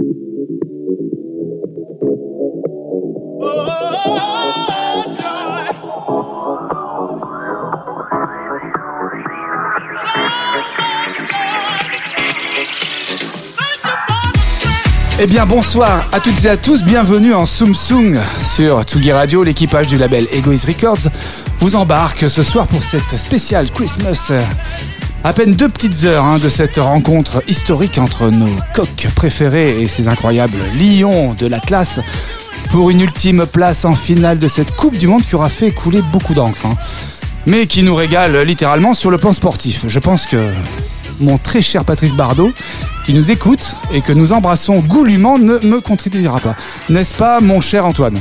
Eh bien bonsoir à toutes et à tous, bienvenue en Sum Sung sur Tsugi Radio, l'équipage du label Egoist Records vous embarque ce soir pour cette spéciale Christmas. À peine deux petites heures hein, de cette rencontre historique entre nos coqs préférés et ces incroyables lions de l'Atlas pour une ultime place en finale de cette Coupe du Monde qui aura fait couler beaucoup d'encre. Hein. mais qui nous régale littéralement sur le plan sportif. Je pense que mon très cher Patrice Bardot, qui nous écoute et que nous embrassons goulûment, ne me contredira pas. N'est-ce pas, mon cher Antoine?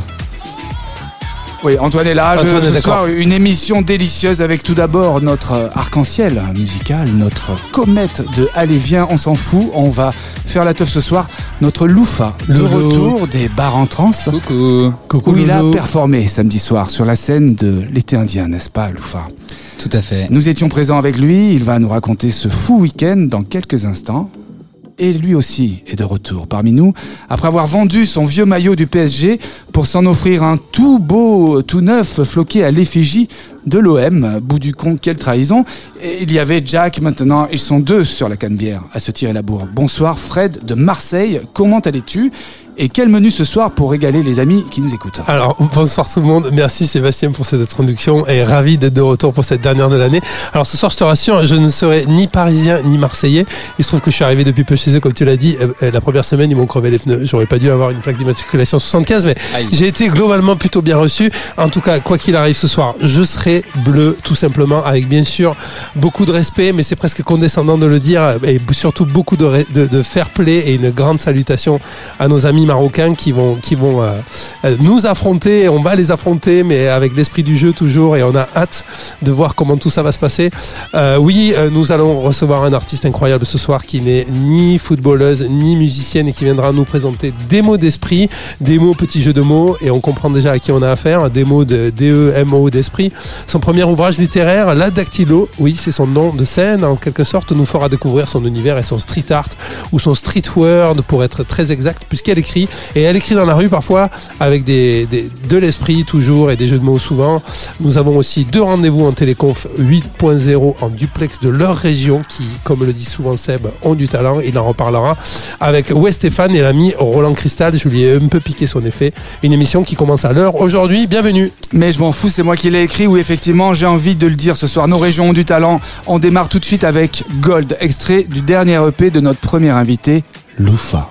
Oui, Antoine est là. Antoine ce soir, une émission délicieuse avec tout d'abord notre arc-en-ciel musical, notre comète de Allez, viens, on s'en fout. On va faire la teuf ce soir. Notre loufa, le retour des bars en trans. Coucou. Coucou. Où il a performé samedi soir sur la scène de l'été indien, n'est-ce pas, loufa? Tout à fait. Nous étions présents avec lui. Il va nous raconter ce fou week-end dans quelques instants et lui aussi est de retour parmi nous. Après avoir vendu son vieux maillot du PSG pour s'en offrir un tout beau, tout neuf, floqué à l'effigie de l'OM. Bout du compte, quelle trahison. Il y avait Jack maintenant, ils sont deux sur la canne-bière à se tirer la bourre. Bonsoir Fred de Marseille, comment allais-tu? Et quel menu ce soir pour régaler les amis qui nous écoutent Alors, bonsoir tout le monde. Merci Sébastien pour cette introduction et ravi d'être de retour pour cette dernière de l'année. Alors, ce soir, je te rassure, je ne serai ni parisien ni marseillais. Il se trouve que je suis arrivé depuis peu chez eux, comme tu l'as dit. Euh, euh, la première semaine, ils m'ont crevé les pneus. J'aurais pas dû avoir une plaque d'immatriculation 75, mais j'ai été globalement plutôt bien reçu. En tout cas, quoi qu'il arrive ce soir, je serai bleu, tout simplement, avec bien sûr beaucoup de respect, mais c'est presque condescendant de le dire, et surtout beaucoup de, de, de fair play et une grande salutation à nos amis marocains qui vont, qui vont euh, euh, nous affronter. On va les affronter, mais avec l'esprit du jeu toujours. Et on a hâte de voir comment tout ça va se passer. Euh, oui, nous allons recevoir un artiste incroyable ce soir qui n'est ni footballeuse ni musicienne et qui viendra nous présenter des mots d'esprit, des mots petits jeux de mots. Et on comprend déjà à qui on a affaire. Des mots de D-E-M-O d'esprit. Son premier ouvrage littéraire, La Dactylo, oui, c'est son nom de scène, en quelque sorte, nous fera découvrir son univers et son street art ou son street word pour être très exact, puisqu'elle écrit et elle écrit dans la rue parfois avec de l'esprit toujours et des jeux de mots souvent. Nous avons aussi deux rendez-vous en téléconf 8.0 en duplex de leur région qui, comme le dit souvent Seb, ont du talent. Il en reparlera avec West Stéphane et l'ami Roland Cristal. Je lui ai un peu piqué son effet. Une émission qui commence à l'heure aujourd'hui. Bienvenue. Mais je m'en fous, c'est moi qui l'ai écrit. Ou effectivement, j'ai envie de le dire ce soir. Nos régions ont du talent. On démarre tout de suite avec Gold, extrait du dernier EP de notre premier invité, Loufa.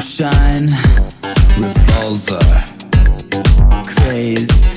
Sunshine, revolver, crazed.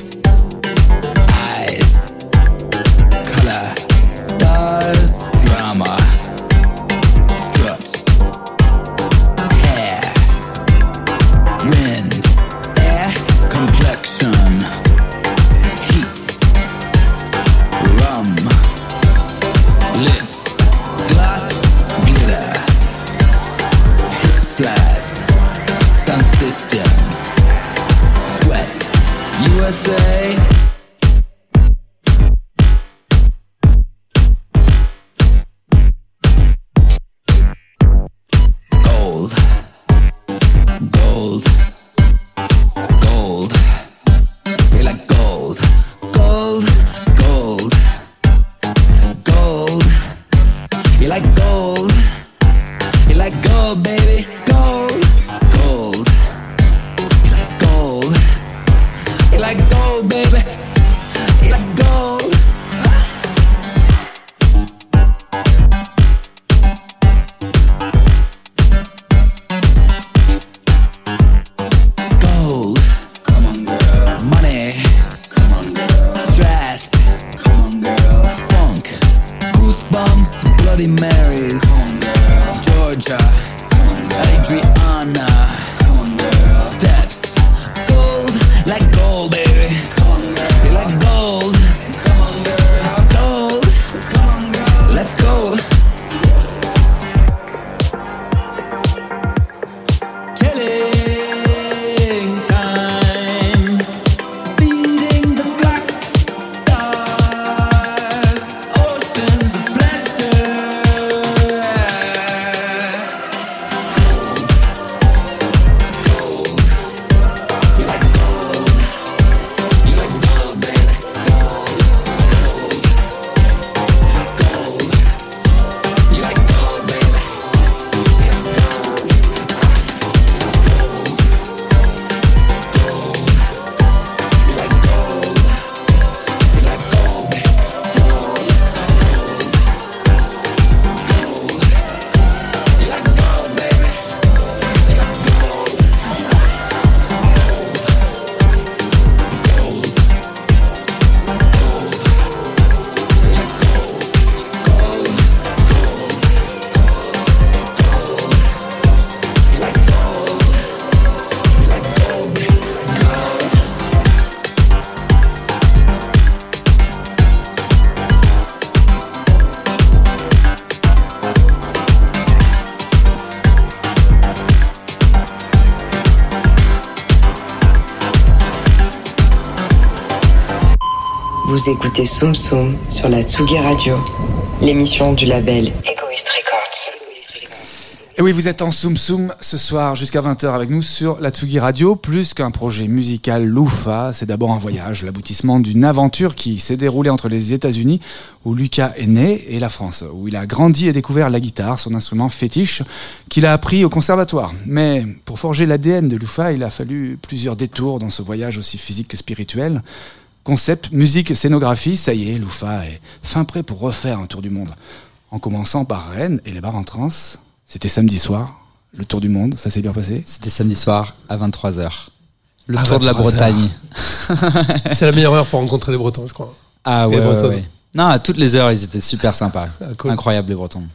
Soum Soum sur la Tsugi Radio, l'émission du label Egoist Records. Et oui, vous êtes en Soum Soum ce soir jusqu'à 20h avec nous sur la Tsugi Radio. Plus qu'un projet musical loufa, c'est d'abord un voyage, l'aboutissement d'une aventure qui s'est déroulée entre les États-Unis, où Lucas est né, et la France, où il a grandi et découvert la guitare, son instrument fétiche, qu'il a appris au conservatoire. Mais pour forger l'ADN de Loufa, il a fallu plusieurs détours dans ce voyage aussi physique que spirituel. Concept, musique, scénographie, ça y est, Loufa est fin prêt pour refaire un tour du monde. En commençant par Rennes et les bars en trans. C'était samedi soir, le tour du monde, ça s'est bien passé? C'était samedi soir à 23h. Le À tour de la 23 heures. Bretagne. C'est la meilleure heure pour rencontrer les Bretons, je crois. Ah Les ouais, ouais, Bretons. ouais. Non, à toutes les heures, ils étaient super sympas. Ah, cool. Incroyable les Bretons.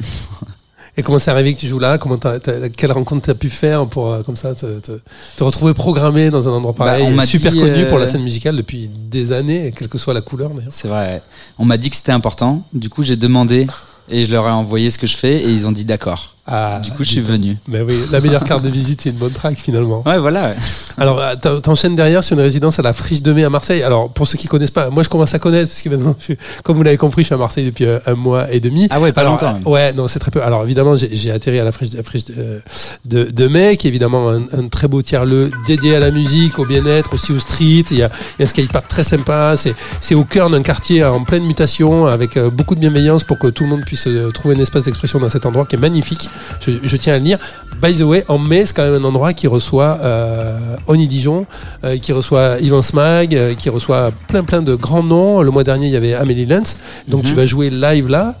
Et comment c'est arrivé que tu joues là? Comment t'as- t'as- Quelle rencontre t'as pu faire pour euh, comme ça te, te- te retrouver programmé dans un endroit pareil Bah, on m'a Super dit, connu euh, pour la scène musicale depuis des années, quelle que soit la couleur d'ailleurs. C'est vrai. On m'a dit que c'était important. Du coup, j'ai demandé et je leur ai envoyé ce que je fais et ils ont dit d'accord. Ah, Du coup, je suis venu. Mais oui, la meilleure carte de visite, c'est une bonne track finalement. Ouais, voilà. ouais. Alors, euh, t'en- t'enchaînes derrière sur une résidence à la Friche de Mai à Marseille. Alors, pour ceux qui connaissent pas, moi je commence à connaître parce que maintenant, je suis- comme vous l'avez compris, je suis à Marseille depuis euh, un mois et demi. Ah ouais, pas Alors, longtemps. euh, ouais, non, c'est très peu. Alors évidemment, j'ai atterri à la friche, la friche de, de, de Mai, qui est évidemment un, un très beau tiers-lieu dédié à la musique, au bien-être, aussi au street. Il y a, il y a un skatepark très sympa. C'est au cœur d'un quartier en pleine mutation, avec euh, beaucoup de bienveillance pour que tout le monde puisse euh, trouver un espace d'expression dans cet endroit qui est magnifique. Je, je tiens à le dire. By the way, en mai, c'est quand même un endroit qui reçoit euh, Oni Dijon, euh, qui reçoit Ivan Smag, euh, qui reçoit plein plein de grands noms. Le mois dernier, il y avait Amélie Lenz. Donc Mhm. tu vas jouer live là.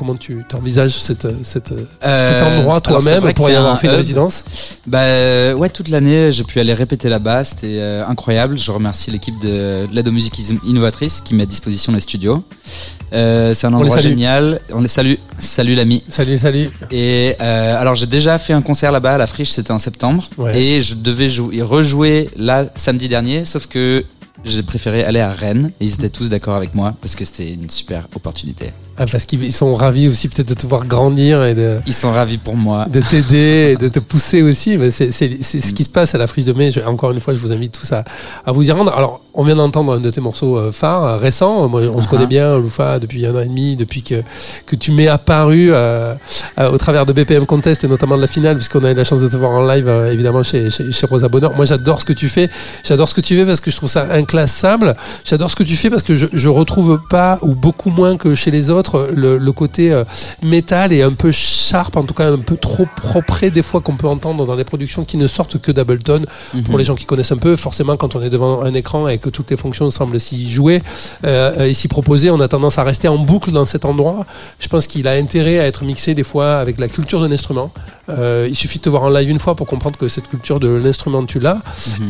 Comment tu cette, cette, Euh, cet endroit toi-même pour y avoir fait une résidence Bah euh, ouais, toute l'année, j'ai pu aller répéter là-bas. C'était euh, incroyable. Je remercie l'équipe de, aux musiques innovatrices qui met à disposition les studios. Euh, c'est un endroit génial. On les salue. Salut l'ami. Salut, salut. Et alors j'ai déjà fait un concert là-bas à la Friche, c'était en septembre, Ouais. et je devais jouer, rejouer là samedi dernier, sauf que j'ai préféré aller à Rennes. Et ils étaient tous d'accord avec moi parce que c'était une super opportunité. Ah, parce qu'ils sont ravis aussi peut-être de te voir grandir et de, Ils sont ravis pour moi. de t'aider et de te pousser aussi. Mais c'est ce qui se passe à la Friche de Mai. Je- encore une fois, je vous invite tous à, à vous y rendre. Alors, on vient d'entendre un de tes morceaux euh, phares, euh, récents. Moi, on se Uh-huh. connaît bien, Loufa, depuis un an et demi, depuis que, que tu m'es apparu euh, euh, au travers de BPM Contest et notamment de la finale, puisqu'on a eu la chance de te voir en live, euh, évidemment, chez, chez, chez Rosa Bonheur. Moi, j'adore ce que tu fais. J'adore ce que tu fais parce que je trouve ça inclassable. J'adore ce que tu fais parce que je, je retrouve pas, ou beaucoup moins que chez les autres, le, le côté euh, métal et un peu sharp, en tout cas un peu trop propre des fois qu'on peut entendre dans des productions qui ne sortent que d'Ableton. Pour les gens qui connaissent un peu, forcément, quand on est devant un écran et que toutes les fonctions semblent s'y jouer euh, et s'y proposer, on a tendance à rester en boucle dans cet endroit. Je pense qu'il a intérêt à être mixé des fois avec la culture de l'instrument. Euh, il suffit de te voir en live une fois pour comprendre que cette culture de l'instrument, tu l'as.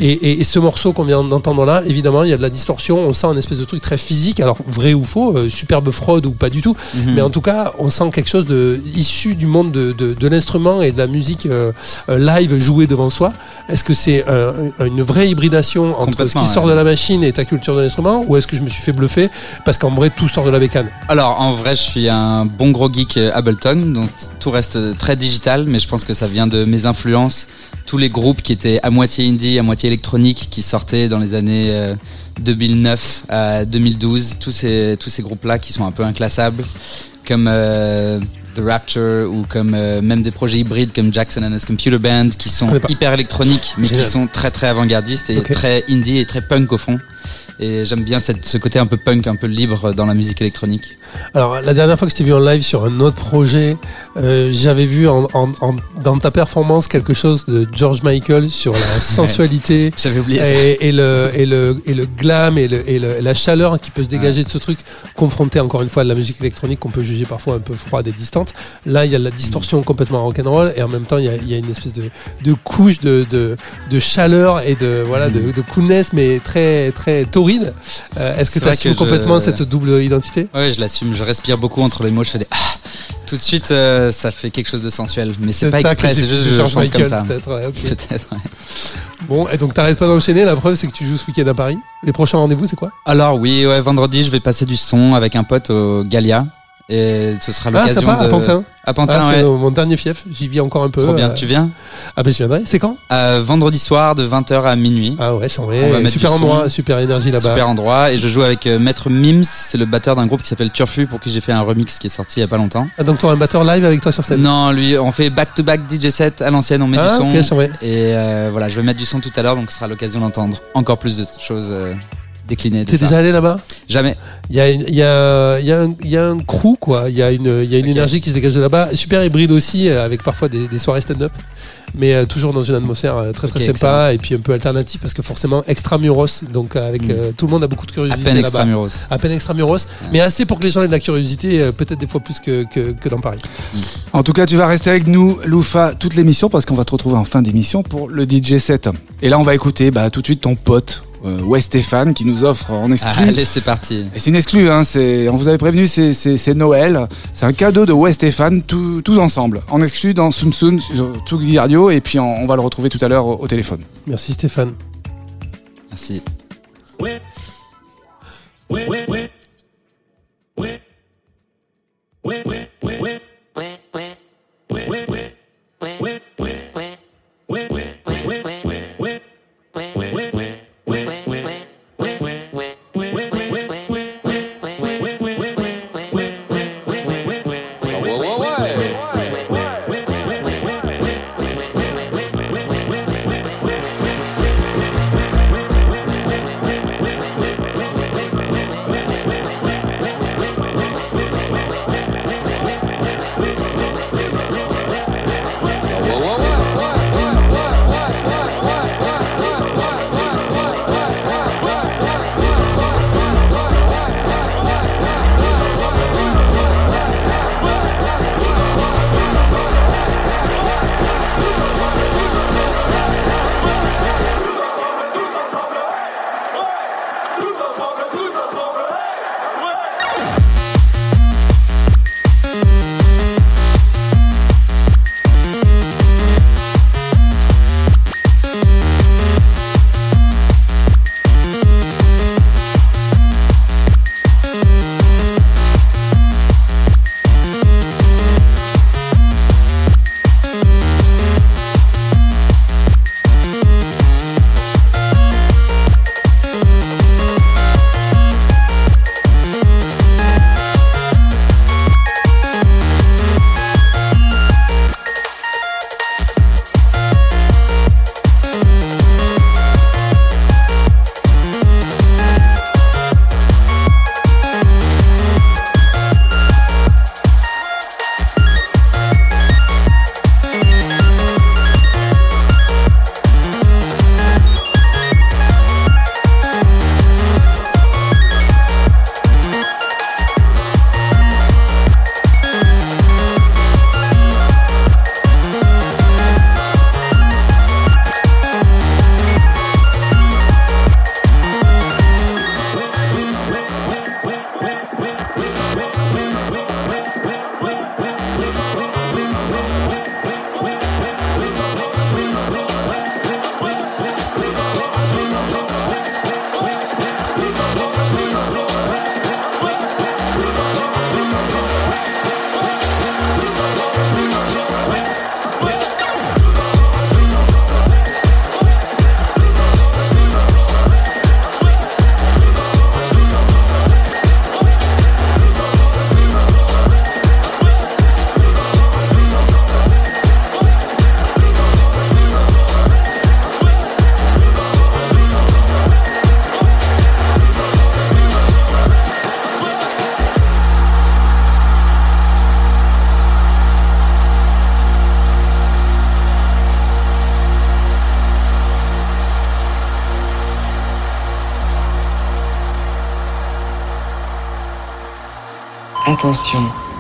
et, et- et ce morceau qu'on vient d'entendre là, évidemment, évidemment, il y a de la distorsion, on sent un espèce de truc très physique, alors vrai ou faux, euh, superbe fraude ou pas du tout, Mhm. mais en tout cas, on sent quelque chose de issu du monde de, de, de l'instrument et de la musique euh, euh, live jouée devant soi. Est-ce que c'est une vraie hybridation entre ce qui sort ouais. de la machine et ta culture de l'instrument, ou est-ce que je me suis fait bluffer parce qu'en vrai tout sort de la bécane? Alors en vrai, je suis un bon gros geek Ableton, donc tout reste très digital, mais je pense que ça vient de mes influences. Tous les groupes qui étaient à moitié indie, à moitié électronique, qui sortaient dans les années euh, 2009 à 2012, tous ces tous ces groupes-là qui sont un peu inclassables, comme euh, The Rapture ou comme euh, même des projets hybrides comme Jackson and his Computer Band, qui sont hyper électroniques, mais Génial. qui sont très très avant-gardistes et très indie et très punk au fond. Et j'aime bien cette, ce côté un peu punk, un peu libre dans la musique électronique. Alors, la dernière fois que je t'ai vu en live sur un autre projet, euh, j'avais vu en, en- en- dans ta performance quelque chose de George Michael sur la sensualité. J'avais oublié ça. Et, et le, et, le, et le glam et, le, et, le- et la chaleur qui peut se dégager de ce truc, confronté encore une fois à de la musique électronique qu'on peut juger parfois un peu froide et distante. Là, il y a de la distorsion complètement rock'n'roll et en même temps, il y a, il y a une espèce de, de couche de, de, de chaleur et de, voilà, de, de coolness, mais très, très taurine. Euh, Est-ce que tu assumes que je- complètement cette double identité? Ouais, je l'assume. Je respire beaucoup entre les mots. Je fais des ah. Tout de suite, euh, ça fait quelque chose de sensuel. Mais c'est pas exprès. C'est juste je chante comme ça. peut-être. ouais, ouais. Bon, et donc t'arrêtes pas d'enchaîner. La preuve, c'est que tu joues ce week-end à Paris. Les prochains rendez-vous, c'est quoi? Alors oui, ouais, vendredi, je vais passer du son avec un pote au Galia. Et ce sera Ah, l'occasion sympa, de... à Pantin. À Pantin, Ah, ouais. c'est mon dernier fief. J'y vis encore un peu. Trop bien. euh, Tu viens Ah, ben je viendrai. C'est quand? Euh, Vendredi soir de 20h à minuit. Ah ouais, j'en On va vais. mettre Super endroit, son. super énergie là-bas. Super endroit. Et je joue avec euh, Maître Mims. C'est le batteur d'un groupe qui s'appelle Turfu pour qui j'ai fait un remix qui est sorti il y a pas longtemps. Ah, donc t'auras un batteur live avec toi sur scène? Non, lui, on fait back-to-back DJ set à l'ancienne. On met ah, du son. ok, j'en vais. Et voilà, je vais mettre du son tout à l'heure, donc ce sera l'occasion d'entendre encore plus de choses déclinées. de T'es déjà allé là-bas? Jamais. Il y a, une- il y, a, il y, a un- il y a un crew, quoi. Il y a une, il y a une Ok. énergie qui se dégage de là-bas. Super hybride aussi, euh, avec parfois des, des soirées stand-up. Mais euh, toujours dans une atmosphère euh, très très sympa excellent. et puis un peu alternative parce que forcément extramuros. Donc avec Mm. euh, tout le monde a beaucoup de À curiosité peine là-bas. extramuros. À peine extramuros, mais assez pour que les gens aient de la curiosité, euh, peut-être des fois plus que, que, que dans Paris. En tout cas, tu vas rester avec nous, Loufa, toute l'émission parce qu'on va te retrouver en fin d'émission pour le DJ set. Et là, on va écouter bah, tout de suite ton pote, euh, Wes Stéphane, qui nous offre en Ah, exclu. allez, c'est parti. Et c'est une exclue, hein, on vous avait prévenu, c'est, Noël. C'est un cadeau de Wes Stéphane, tout- tous ensemble. En exclu dans Soum Soum sur Tsugi Radio. Et puis on, on va le retrouver tout à l'heure au, au téléphone. Merci Stéphane. Merci. Wait,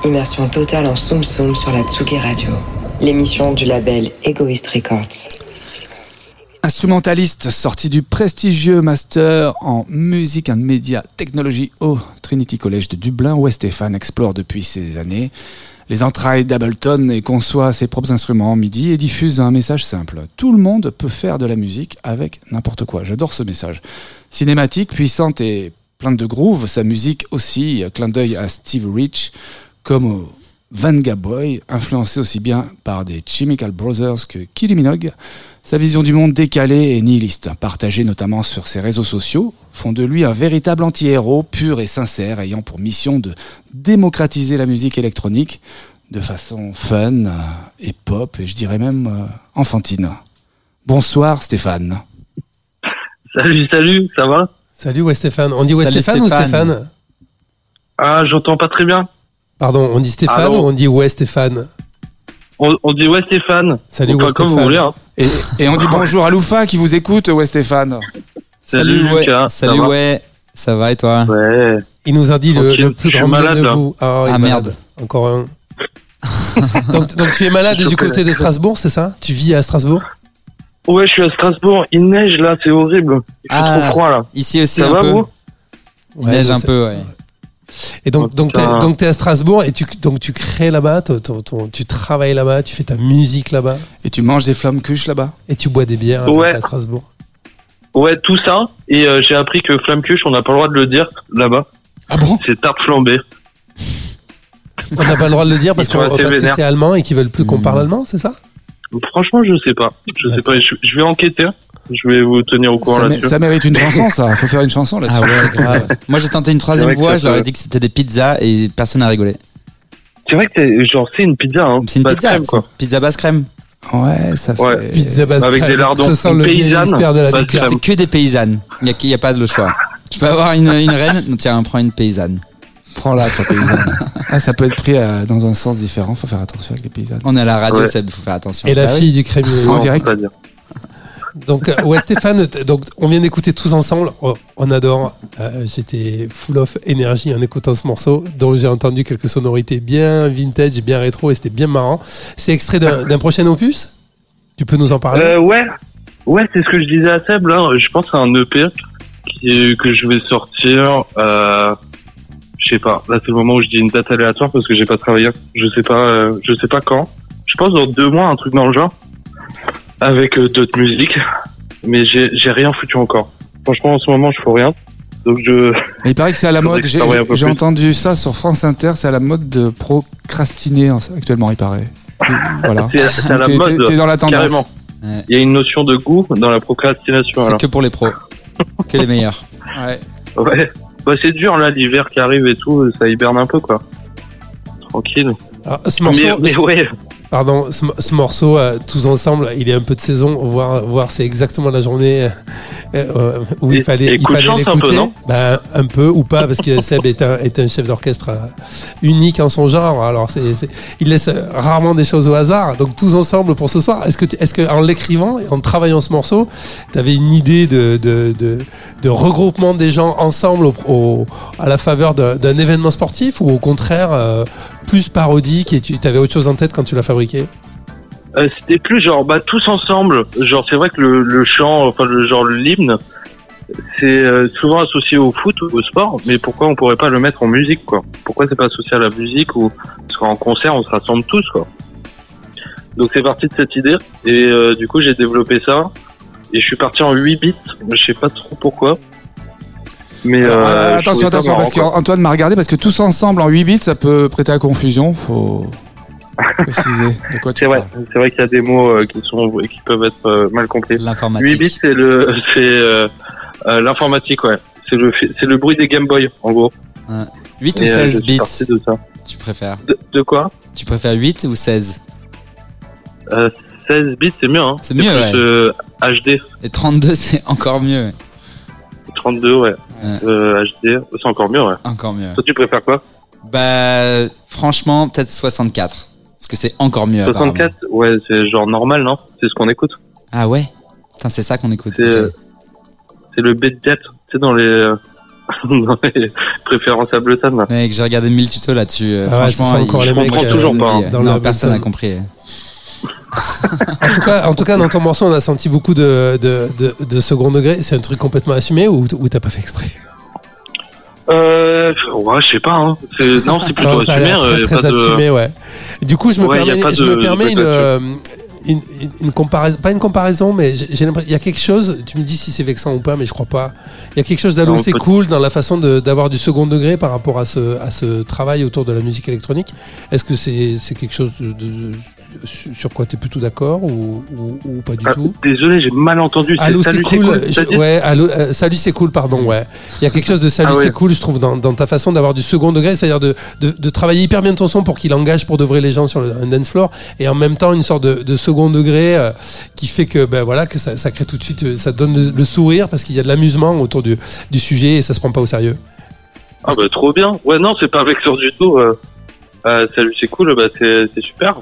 Immersion totale en Soum Soum sur la Tsugi Radio. L'émission du label Egoist Records. Instrumentaliste sorti du prestigieux master en musique and media technology au Trinity College de Dublin, où Stéphane explore depuis ces années les entrailles d'Ableton et conçoit ses propres instruments en MIDI et diffuse un message simple. Tout le monde peut faire de la musique avec n'importe quoi. J'adore ce message. Cinématique, puissante et pleine de groove, sa musique aussi, clin d'œil à Steve Rich, comme au Vanga Boy, influencé aussi bien par des Chemical Brothers que Kylie Minogue. Sa vision du monde décalée et nihiliste, partagée notamment sur ses réseaux sociaux, font de lui un véritable anti-héros pur et sincère, ayant pour mission de démocratiser la musique électronique de façon fun euh, et pop, et je dirais même euh, enfantine. Bonsoir Stéphane. Salut, salut, ça va? Salut, ouais, Stéphane. On dit ouais, Salut, Stéphane, ou Stéphane. Ah, j'entends pas très bien. Pardon, on dit Stéphane Allô ou on dit ouais, Stéphane? On, on dit ouais Stéphane. Salut, Enfin, ouais, comme vous Stéphane. voulez. Hein. Et, et on dit bonjour à Loufa qui vous écoute, ouais Stéphane. Salut, ouais. Lucas, ça Salut ouais. Ça va et toi? Ouais. Il nous a dit le, plus grand malade, de vous. Ah, Ah, malade. merde. Encore un. donc, donc tu es malade du côté de Strasbourg, c'est ça? Tu vis à Strasbourg? Ouais, je suis à Strasbourg. Il neige là, c'est horrible. Il fait Ah. trop froid là. Ici aussi Ça un va peu. vous Il neige un peu, ouais. Et donc, Oh, donc, t'es, donc t'es à Strasbourg et tu, donc tu crées là-bas, ton- ton- ton- tu travailles là-bas, tu fais ta musique là-bas Et tu manges des flammes cuches là-bas et tu bois des bières Ouais. à Strasbourg. Ouais, tout ça. Et euh, j'ai appris que flamme cuche, on n'a pas le droit de le dire là-bas. Ah bon? C'est tarte flambée. On n'a pas le droit de le dire parce, qu'on- parce que c'est allemand et qu'ils veulent plus qu'on Hmm. parle allemand, c'est ça? Franchement, je sais pas. Je sais pas. Je, je vais enquêter. Je vais vous tenir au courant là-dessus. ça mérite une chanson ça, faut faire une chanson là-dessus. Ah ouais, grave. Moi j'ai tenté une C'est troisième vrai que fois, ça je leur ai dit que c'était des pizzas et personne n'a rigolé. C'est vrai que c'est genre c'est une pizza. Hein. C'est une Basse pizza, crème, quoi. pizza basse crème. Ouais, ça fait... Ouais. Pizza basse Avec crème. des lardons. Ça sent le paysanne. C'est que des paysannes. Il n'y a, il y a pas de choix. Tu peux avoir une, une reine, tiens, prends une paysanne. Prends-la, ta paysanne. ah, ça peut être pris euh, dans un sens différent, faut faire attention avec les paysannes. On est à la radio, Ouais. Seb, faut faire attention. Et la Bah oui. fille du crémier. En direct. Donc, euh, ouais, Stéphane, t- donc, on vient d'écouter tous ensemble. Oh, on adore. Euh, J'étais full of énergie en écoutant ce morceau, dont j'ai entendu quelques sonorités bien vintage, bien rétro, et c'était bien marrant. C'est extrait d'un d'un prochain opus? Tu peux nous en parler? Euh, ouais, ouais, c'est ce que je disais à Seb. Là, je pense à un EP qui, que je vais sortir. Euh, sais pas. Là, c'est le moment où je dis une date aléatoire parce que j'ai pas travaillé. Je sais pas. euh, je sais pas quand. Je pense dans deux mois, un truc dans le genre, avec euh, d'autres musiques. Mais j'ai j'ai rien foutu encore. Franchement, en ce moment, je fais rien. Donc je. Mais il paraît que c'est à la mode, j'ai entendu ça sur France Inter, c'est à la mode de procrastiner en- actuellement, il paraît. Et Voilà. C'est c'est à la mode. T'es dans la tendance. Carrément. Ouais. Il y a une notion de goût dans la procrastination. C'est alors. que pour les pros. que les meilleurs. Ouais. Ouais. Bah, c'est dur là, l'hiver qui arrive et tout, ça hiberne un peu quoi. Tranquille. Alors, ce morceau, mais, mais ouais, Pardon, ce, ce morceau, euh, tous ensemble, il est un peu de saison. Voir, voir c'est exactement la journée euh, euh, où il fallait, un l'écouter. non? Ben, un peu ou pas, parce que Seb est un, est un chef d'orchestre unique en son genre. Alors, c'est, c'est- il laisse rarement des choses au hasard. Donc, tous ensemble pour ce soir. Est-ce que, tu- est-ce que en l'écrivant et en travaillant ce morceau, tu avais une idée de, de, de, de regroupement des gens ensemble au, au- à la faveur d'un, d'un événement sportif ou au contraire euh, plus parodique et tu avais autre chose en tête quand tu l'as fabriqué Euh, c'était plus genre bah tous ensemble. Genre c'est vrai que le, chant, enfin le genre l'hymne, c'est euh, souvent associé au foot ou au sport, mais pourquoi on pourrait pas le mettre en musique quoi? Pourquoi c'est pas associé à la musique ou parce qu'en concert on se rassemble tous quoi? Donc c'est parti de cette idée et euh, du coup j'ai développé ça et je suis parti en 8 bits. Je sais pas trop pourquoi. Mais Alors, euh, euh, attention, attention, parce qu'Antoine m'a regardé, parce que tous ensemble en 8 bits, ça peut prêter à confusion. Faut préciser de quoi tu C'est vrai, parles. c'est vrai qu'il y a des mots euh, qui sont qui peuvent être euh, mal compris. 8 L'informatique. bits, c'est le, c'est euh, euh, l'informatique, ouais. C'est le, c'est le bruit des Game Boy, en gros. 8 ou Et, euh, 16 je suis bits de ça. Tu préfères De, de quoi? Tu préfères 8 ou 16 euh, 16 bits, c'est mieux, hein. C'est mieux, plus, ouais. euh, HD, Et 32, c'est encore mieux. 32, ouais. Ouais. Euh, HD, c'est encore mieux, ouais. Encore mieux. Toi, tu préfères quoi Bah, franchement, peut-être 64. Parce que c'est encore mieux. 64 Ouais, c'est genre normal, non C'est ce qu'on écoute. Ah ouais Putain, c'est ça qu'on écoute. C'est euh, c'est le bit jet. Tu sais, dans les, euh, Non, mais préférence Ableton. Mec, j'ai regardé 1000 tutos là-dessus. euh, Ah ouais, ça, franchement, c'est encore il- les mecs, toujours pas, hein. dans Non, personne n'a compris. En tout cas, en tout cas, dans ton morceau, on a senti beaucoup de, de, de, de second degré. C'est un truc complètement assumé ou, ou t'as pas fait exprès? Euh, ouais, je sais pas. Hein. Non, c'est plutôt Non, ça assumé. euh, très, de- assumé, ouais. Du coup, je me Ouais, permets, je me une, euh, une, une, une comparaison, pas une comparaison, mais j'ai l'impression, il y a quelque chose, tu me dis si c'est vexant ou pas, mais je crois pas. Il y a quelque chose peut- cool dans la façon d'avoir du second degré par rapport à ce, à ce travail autour de la musique électronique. Est-ce que c'est c'est quelque chose de, de- sur quoi tu es plutôt d'accord ou, ou, ou pas du Ah, tout désolé, j'ai mal entendu. Allô, c'est cool. Je- ouais, allô, euh, salut, c'est cool, pardon. Ouais. Il y a quelque chose de salut, Ah ouais. c'est cool, je trouve, dans, dans ta façon d'avoir du second degré, c'est-à-dire de, de, de travailler hyper bien ton son pour qu'il engage pour de vrai les gens sur le, un dance floor, et en même temps une sorte de, de second degré euh, qui fait que, ben voilà, que ça, ça crée tout de suite, euh, ça donne le, le sourire parce qu'il y a de l'amusement autour du, du sujet et ça se prend pas au sérieux. Ah bah trop bien. Ouais, non, c'est pas vexant du tout. euh. Salut, c'est cool. Bah c'est super.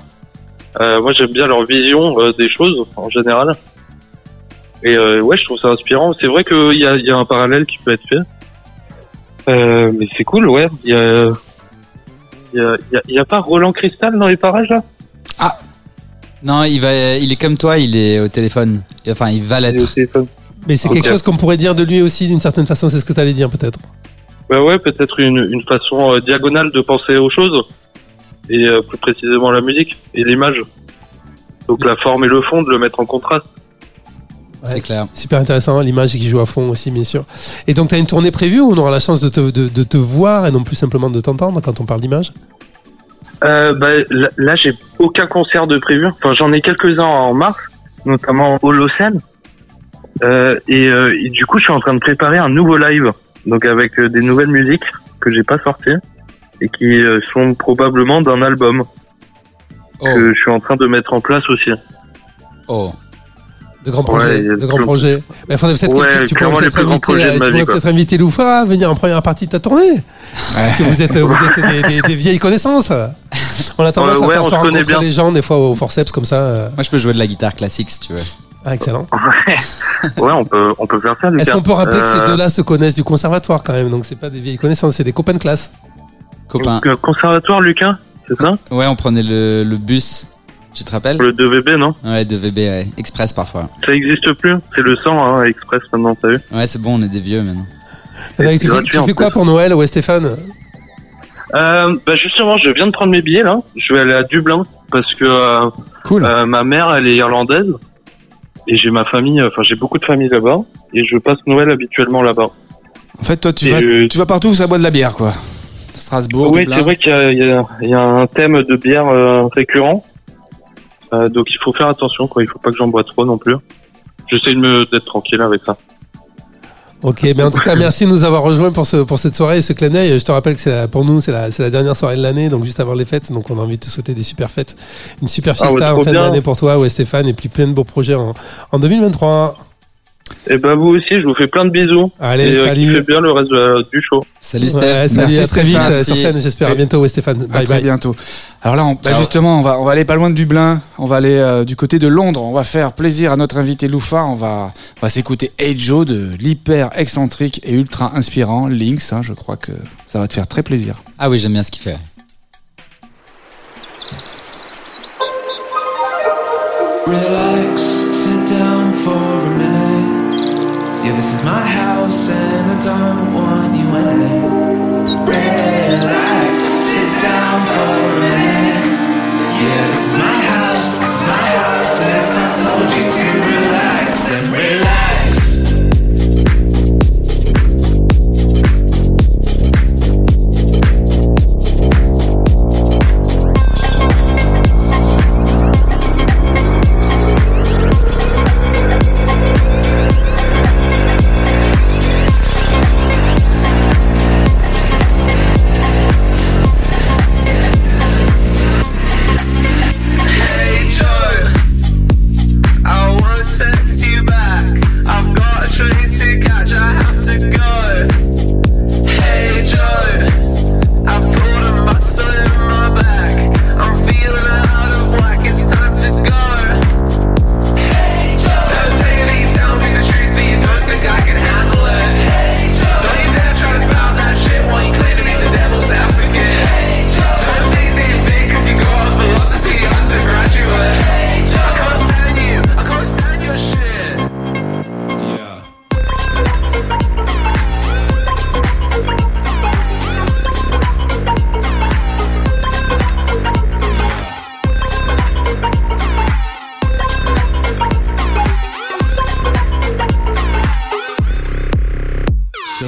Euh, moi, j'aime bien leur vision euh, des choses en général. Et euh, ouais, je trouve ça inspirant. C'est vrai qu'il y a, il y a un parallèle qui peut être fait. Euh, mais c'est cool, ouais. Il y a, il y a, il y a- il y a pas Roland Cristal dans les parages là? Non, il va, il est comme toi, il est au téléphone. Enfin, il va l'être. téléphone. Mais c'est quelque chose qu'on pourrait dire de lui aussi d'une certaine façon, c'est ce que tu allais dire peut-être. Ouais, ouais, peut-être une, une façon euh, diagonale de penser aux choses, et euh, plus précisément la musique et l'image. Donc la forme et le fond, de le mettre en contraste. C'est clair. Super intéressant, l'image qui joue à fond aussi, bien sûr. Et donc, tu as une tournée prévue où on aura la chance de te, de, de te voir et non plus simplement de t'entendre quand on parle d'image? Euh, bah, là, là, j'ai aucun concert de prévu. Enfin, j'en ai quelques-uns en mars, notamment Holocene. Euh, et, euh, et du coup, je suis en train de préparer un nouveau live, donc avec euh, des nouvelles musiques que j'ai pas sorties et qui euh, sont probablement d'un album Oh, que je suis en train de mettre en place aussi. oh. De grands projets, Ouais, de grands projets. Mais faudrait peut-être Ouais, que tu, tu pourrais peut-être inviter, euh, tu vie, inviter Loufa à venir en première partie de ta tournée. Parce que vous êtes, vous êtes des, des- des vieilles connaissances. On a tendance Euh, à ouais, faire se rencontrer bien. les gens des fois au forceps comme ça. euh. Moi, je peux jouer de la guitare classique si tu veux. Ah, excellent. Ouais, on peut, on peut faire ça. Est-ce qu'on peut rappeler que ces Euh, deux-là se connaissent du conservatoire quand même? Donc c'est pas des vieilles connaissances, c'est des copains de classe. Copain. donc, euh, conservatoire, Lucas, c'est ça Ouais, on prenait le, le bus. Tu te rappelles Le 2VB, non Ouais, de VB, ouais. Express parfois. Ça existe plus. C'est le 100 hein, Express maintenant, t'as vu Ouais, c'est bon, on est des vieux maintenant. Et Anaïs, c'est tu fais, tu quoi pour Noël, ouais Stéphane Euh, bah justement, je viens de prendre mes billets là. Je vais aller à Dublin parce que euh, Cool. euh, ma mère, elle est irlandaise et j'ai ma famille. Enfin, j'ai beaucoup de famille là-bas et je passe Noël habituellement là-bas. En fait, toi, tu, Et vas, tu vas partout où ça boit de la bière, quoi. Strasbourg, oui, c'est vrai qu'il y a, y, y un thème de bière euh, récurrent, Euh, donc il faut faire attention. Quoi, il faut pas que j'en bois trop non plus. J'essaie de me d'être tranquille avec ça. Ok, mais en tout cas, merci de nous avoir rejoints pour, ce, pour cette soirée et ce clin d'œil. Je te rappelle que c'est pour nous, c'est la, c'est la dernière soirée de l'année, donc juste avant les fêtes. Donc, on a envie de te souhaiter des super fêtes. Une super Ah ouais, fiesta en fin d'année pour toi, ouais, Stéphane, et puis plein de beaux projets en, en 2023. Et bah vous aussi, je vous fais plein de bisous. Allez, et euh, salut. bien le reste du show. Salut Steph. Ouais, salut, Merci, à très vite sur scène, j'espère. À Et- bientôt, ouais, Stéphane. À Bye très bye. bientôt. Alors là, on, bah, justement, on va, on va aller pas loin de Dublin. On va aller euh, du côté de Londres. On va faire plaisir à notre invité Loufa. On va, on va s'écouter Hey Joe de l'hyper excentrique et ultra inspirant Lynx. hein. je crois que ça va te faire très plaisir. Ah oui, j'aime bien ce qu'il fait. Relax, my house and I don't want you in it. Relax, sit down for a minute. Yeah, this is my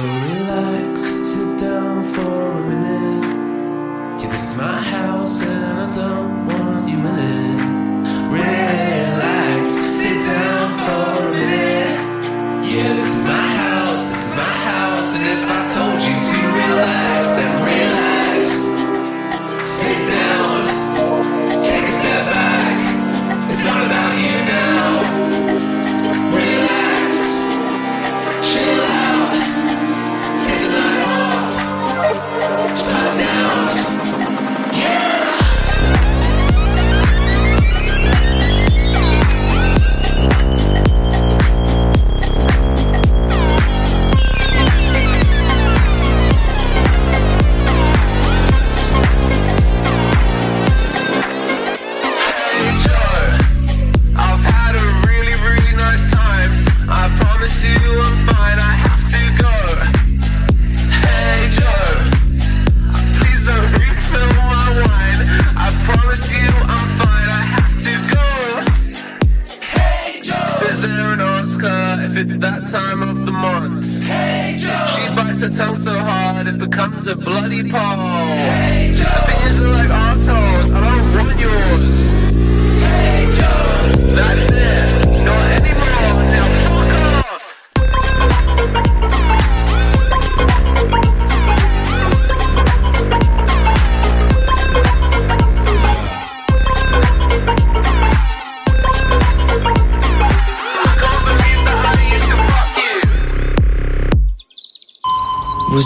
relax, sit down for a minute. Yeah, this is my house and I don't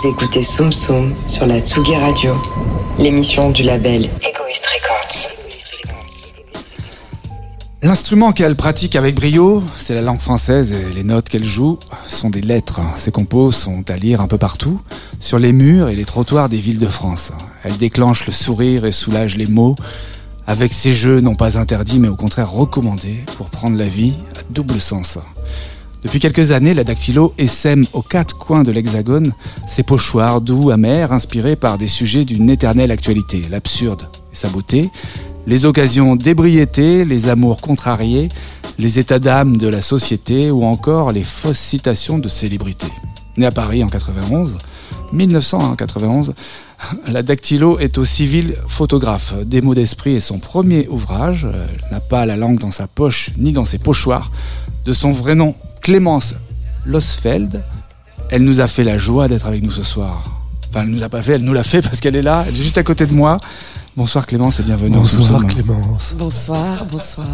Écoutez Soum Soum sur la Tsugi Radio, l'émission du label Egoist Records. L'instrument qu'elle pratique avec brio, c'est la langue française et les notes qu'elle joue sont des lettres. Ses compos sont à lire un peu partout, sur les murs et les trottoirs des villes de France. Elle déclenche le sourire et soulage les mots avec ces jeux non pas interdits mais au contraire recommandés pour prendre la vie à double sens. Depuis quelques années, la dactylo essaime aux quatre coins de l'hexagone ses pochoirs doux, amers, inspirés par des sujets d'une éternelle actualité, l'absurde et sa beauté, les occasions d'ébriété, les amours contrariés, les états d'âme de la société ou encore les fausses citations de célébrités. Née à Paris en 91, 1991, la dactylo est au civil photographe. Des mots d'esprit est son premier ouvrage. Elle n'a pas la langue dans sa poche ni dans ses pochoirs. De son vrai nom, Clémence Losfeld. Elle nous a fait la joie d'être avec nous ce soir. Enfin, elle nous a pas fait, elle nous l'a fait parce qu'elle est là, elle est juste à côté de moi. Bonsoir Clémence et bienvenue. en Bonsoir. Clémence. Bonsoir, bonsoir.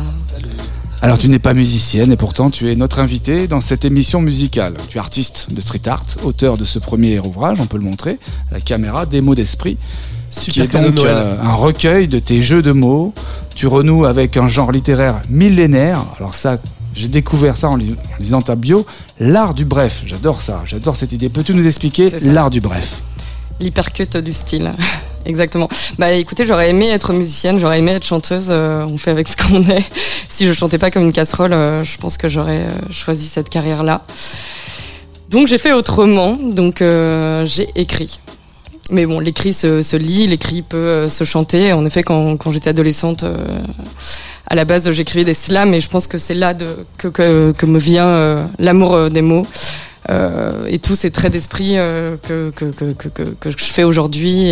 Alors tu n'es pas musicienne et pourtant tu es notre invitée dans cette émission musicale. Tu es artiste de street art, auteur de ce premier ouvrage, on peut le montrer, à la caméra, Des mots d'esprit, qui Super est donc Noël. euh, un recueil de tes jeux de mots. Tu renoues avec un genre littéraire millénaire. Alors ça, j'ai découvert ça en, lis- en lisant ta bio, l'art du bref. J'adore ça, j'adore cette idée. Peux-tu nous expliquer l'art du bref? L'hypercut du style. Exactement. Bah écoutez, j'aurais aimé être musicienne, j'aurais aimé être chanteuse. euh, on fait avec ce qu'on est. Si je chantais pas comme une casserole, euh, je pense que j'aurais euh, choisi cette carrière-là. Donc j'ai fait autrement. Donc j'ai écrit. Mais bon, l'écrit se, se lit, l'écrit peut se chanter. En effet, quand, quand j'étais adolescente, à la base, j'écrivais des slams et je pense que c'est là que, me vient euh, l'amour euh, des mots. Euh, et tous ces traits d'esprit que, je fais aujourd'hui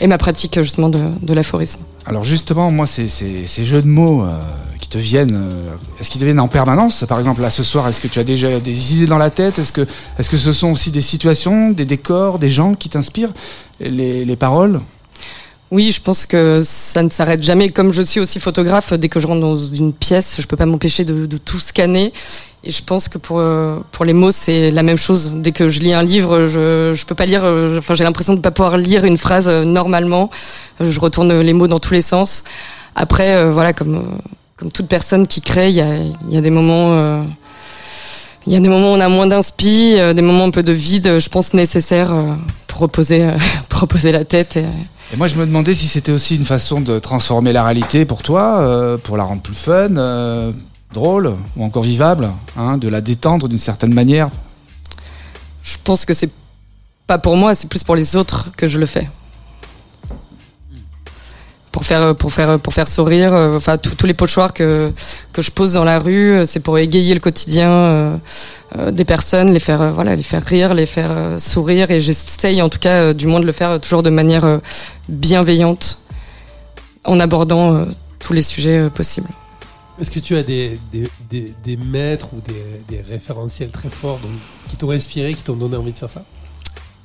et, ma pratique justement de, l'aphorisme. Alors justement, moi, ces, jeux de mots qui te viennent, est-ce qu'ils te viennent en permanence? Par exemple, là, ce soir, est-ce que tu as déjà des idées dans la tête? Est-ce que, ce sont aussi des situations, des décors, des gens qui t'inspirent? Les paroles? Oui, je pense que ça ne s'arrête jamais. Comme je suis aussi photographe, dès que je rentre dans une pièce, je peux pas m'empêcher de, tout scanner. Et je pense que pour euh, pour les mots, c'est la même chose. Dès que je lis un livre, je je peux pas lire. euh, Enfin, j'ai l'impression de pas pouvoir lire une phrase euh, normalement. Je retourne les mots dans tous les sens. Après, voilà, comme comme toute personne qui crée, il y a y a des moments. il y a des moments où on a moins d'inspi, des moments un peu de vide, je pense nécessaires euh, pour reposer, pour reposer la tête. Et moi, je me demandais si c'était aussi une façon de transformer la réalité pour toi, euh, pour la rendre plus fun, euh, drôle ou encore vivable, hein, de la détendre d'une certaine manière. je pense que c'est pas pour moi, c'est plus pour les autres que je le fais. Pour faire, pour faire, pour faire sourire, euh, enfin tous les pochoirs que que je pose dans la rue, euh, c'est pour égayer le quotidien euh, des personnes, les faire, voilà, les faire rire, les faire sourire, et j'essaye en tout cas, du moins de le faire toujours de manière bienveillante, en abordant tous les sujets possibles. Est-ce que tu as des, des, des, maîtres ou des, référentiels très forts qui t'ont inspiré, qui t'ont donné envie de faire ça?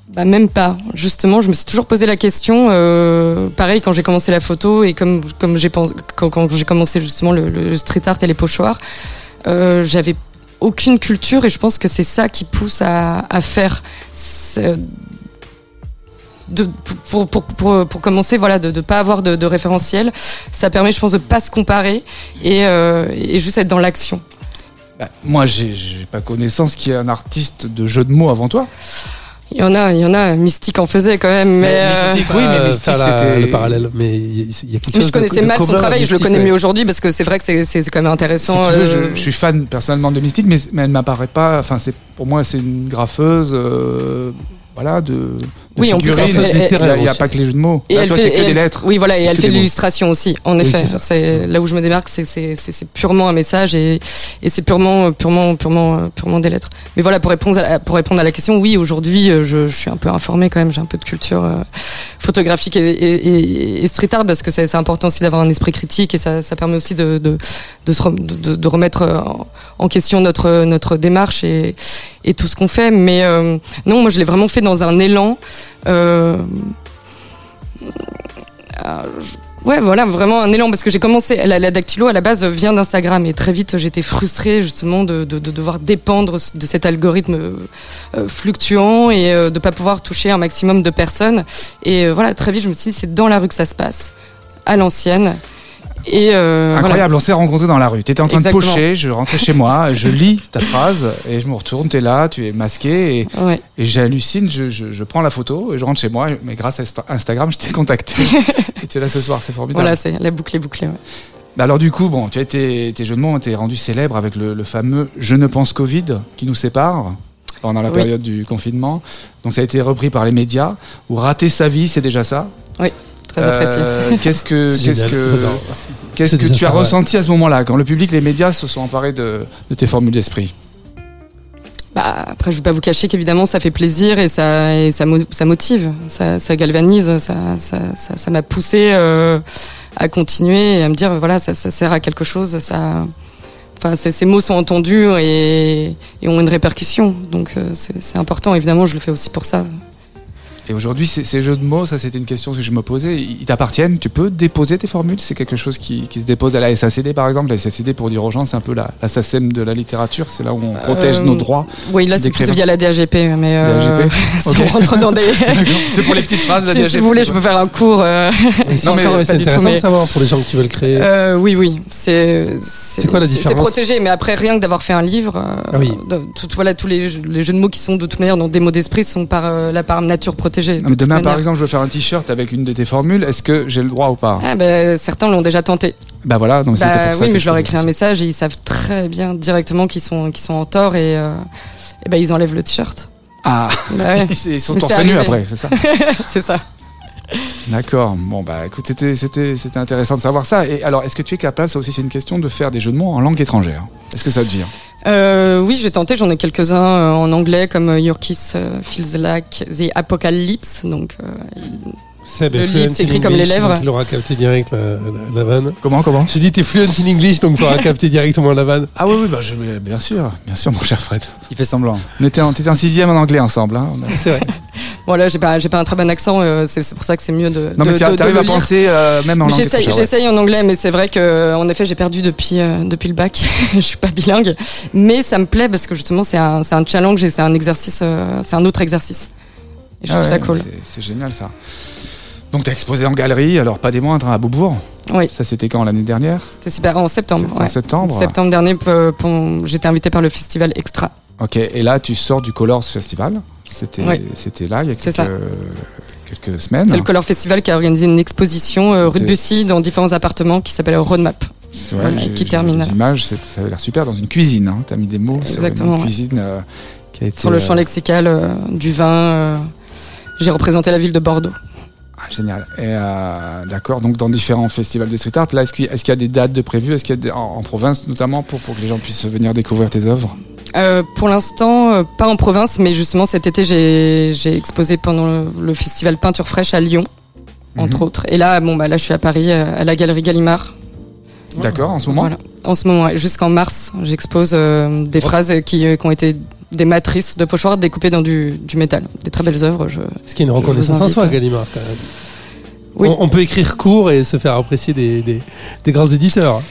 Bah même pas. Justement, je me suis toujours posé la question. euh, pareil quand j'ai commencé la photo et comme comme j'ai quand, quand j'ai commencé justement le, street art et les pochoirs, euh, j'avais aucune culture et je pense que c'est ça qui pousse à, faire. Pour, pour, pour, pour commencer, voilà, de ne pas avoir de, référentiel, ça permet, je pense, de pas se comparer et, euh, juste être dans l'action. Bah, moi, j'ai pas connaissance qu'il y ait un artiste de jeux de mots avant toi. Il y en a, il y en a. Mystique en faisait quand même, mais. euh, Mystique, oui, mais Euh, Mystique, c'était le parallèle. Mais il y, a- il y a quelque Mais chose je connaissais de, de mal son travail, je le connais ouais. mieux aujourd'hui parce que c'est vrai que c'est- quand même Si intéressant. tu veux, je, euh, je suis fan personnellement de Mystique, mais, mais elle m'apparaît pas. Enfin, c'est pour moi, c'est une graffeuse, euh, voilà, de, Oui, en plus, Il n'y a, pas que les jeux de mots. Et Là, elle toi, fait, que et des lettres. Oui, voilà, et elle fait de l'illustration aussi. En Oui, effet, c'est là où je me démarque, c'est purement un message et et c'est purement purement purement purement des lettres. Mais voilà, pour répondre à la, pour répondre à la question, oui, aujourd'hui, euh, je, je suis un peu informée quand même. J'ai un peu de culture euh, photographique et, et, et- et street art parce que c'est important aussi d'avoir un esprit critique et ça ça permet aussi de de de, se rem- de, de remettre euh, en, en question notre notre démarche et et tout ce qu'on fait. Mais euh, non, moi, je l'ai vraiment fait dans un élan. Euh, euh, ouais, voilà, vraiment un élan parce que j'ai commencé la, la dactylo à la base vient d'Instagram et très vite j'étais frustrée justement de, de, de devoir dépendre de cet algorithme euh, fluctuant et de pas pouvoir toucher un maximum de personnes. Et voilà très vite je me suis dit c'est dans la rue que ça se passe à l'ancienne et euh, voilà. Incroyable, on s'est rencontrés dans la rue. Tu étais en train Exactement. de pocher, je rentrais chez moi, je lis ta phrase et je me retourne, tu es là, tu es masqué et, Ouais. et j'hallucine, je, je, je prends la photo et je rentre chez moi, mais grâce à Insta- Instagram, je t'ai contacté et tu es là ce soir, c'est formidable. Voilà, c'est la boucle est bouclée. ouais. Bah alors du coup, bon, tu as été, tes jeux de mots ont été rendus célèbres avec le, le fameux Je ne pense Covid qui nous sépare pendant la Oui. période du confinement. Donc ça a été repris par les médias. Ou rater sa vie, c'est déjà ça? Très apprécié. Euh, qu'est-ce que, qu'est-ce. Qu'est-ce que tu as ressenti à ce moment-là quand le public, les médias se sont emparés de, de tes formules d'esprit Bah, après, je vais pas vous cacher qu'évidemment, ça fait plaisir et ça, et ça, mo- ça motive, ça, ça galvanise, ça, ça, ça, ça m'a poussé euh, à continuer et à me dire, voilà, ça, ça sert à quelque chose, ça. Enfin, ces, mots sont entendus et, et ont une répercussion, donc euh, c'est important. Évidemment, je le fais aussi pour ça. Et aujourd'hui, ces, ces jeux de mots, ça c'était une question que je me posais, ils t'appartiennent? Tu peux déposer tes formules? C'est quelque chose qui, qui se dépose à la SACD par exemple? La SACD, pour dire aux gens, c'est un peu la, la SACEM de la littérature, c'est là où on protège Euh, nos droits. Oui, là, c'est plus via la DAGP, mais euh, DAGP, si on rentre dans des. c'est pour les petites phrases, la si, si DAGP. vous voulez, je peux faire un cours. euh, Non, mais c'est intéressant mais- de savoir pour les gens qui veulent créer. Euh, oui, oui. C'est c'est quoi la différence C'est protégé, mais après rien que d'avoir fait un livre, euh, Ah oui. tout, voilà, tous les, les jeux de mots qui sont de toute manière dans des mots d'esprit sont par euh, la par nature de demain, par exemple, je veux faire un t-shirt avec une de tes formules, est-ce que j'ai le droit ou pas? Ah, ben, certains l'ont déjà tenté. Bah voilà, donc Bah, pour ça. oui, mais je leur écrit un message et ils savent très bien directement qu'ils sont qu'ils sont en tort et, euh, et ben ils enlèvent le t-shirt. Ah, Bah ouais, ils sont torse nu après, c'est ça? C'est ça. D'accord. Bon, bah écoute, c'était, intéressant de savoir ça. Et alors, est-ce que tu es capable, ça aussi c'est une question, de faire des jeux de mots en langue étrangère? Est-ce que ça te vient? Euh, oui, j'ai tenté, j'en ai quelques-uns euh, en anglais comme euh, Your Kiss Feels Like the Apocalypse. Donc, Seb le livre s'écrit comme les lèvres. Il aura capté direct la, la, la vanne. Comment, comment J'ai dit t'es fluent in English, donc t'auras capté directement la vanne. Ah oui, oui, bah, je- bien sûr, bien sûr, mon cher Fred. Il fait semblant. On était en, t'étais en sixième en anglais ensemble. Hein. A- C'est vrai. bon là, j'ai pas, j'ai pas un très bon accent, euh, c'est c'est pour ça que c'est mieux de, Non, de, mais tu de- de arrives le à lire. penser euh, même en langue J'essaye, ouais. en anglais, mais c'est vrai que, en effet, j'ai perdu depuis euh, depuis le bac. je suis pas bilingue, mais ça me plaît parce que justement, c'est un c'est un challenge et c'est un exercice, euh, c'est un autre exercice. Et je Ah trouve ouais, ça cool. c'est- C'est génial ça. Donc t'as exposé en galerie, alors pas des moindres, hein, à Beaubourg. Oui, Ça c'était quand l'année dernière c'était super en septembre. En ouais. septembre. Septembre dernier, pon- j'étais invitée par le festival Extra. Ok, et là tu sors du Colors Festival. C'était Oui. là il y a quelques, ça. quelques semaines. C'est le Color Festival qui a organisé une exposition euh, rue de Bussy dans différents appartements qui s'appelle Roadmap. C'est vrai, Voilà, qui termine. Des images, c'est- ça avait l'air super dans une cuisine. Hein. T'as mis des mots Exactement, sur une ouais. cuisine euh, qui a été Sur le champ euh, lexical euh, du vin, euh, j'ai représenté la ville de Bordeaux. Ah, génial. Et euh, d'accord, donc dans différents festivals de street art. Là, est-ce qu'il y a des dates de prévues? Est-ce qu'il y a des- en, en province notamment pour, pour que les gens puissent venir découvrir tes œuvres? Euh, pour l'instant, euh, pas en province, mais justement cet été, j'ai exposé pendant le, le festival Peinture fraîche à Lyon, entre Mhm. autres. Et là, bon, bah, là, je suis à Paris, à la galerie Gallimard. D'accord, en ce moment? Voilà. En ce moment, jusqu'en mars, j'expose des phrases qui, euh, qui ont été des matrices de pochoirs découpées dans du, du métal. Des très belles œuvres. Je... Ce qui est une reconnaissance en soi, Gallimard, quand même. Oui. On, on peut écrire court et se faire apprécier des, des, des grands éditeurs.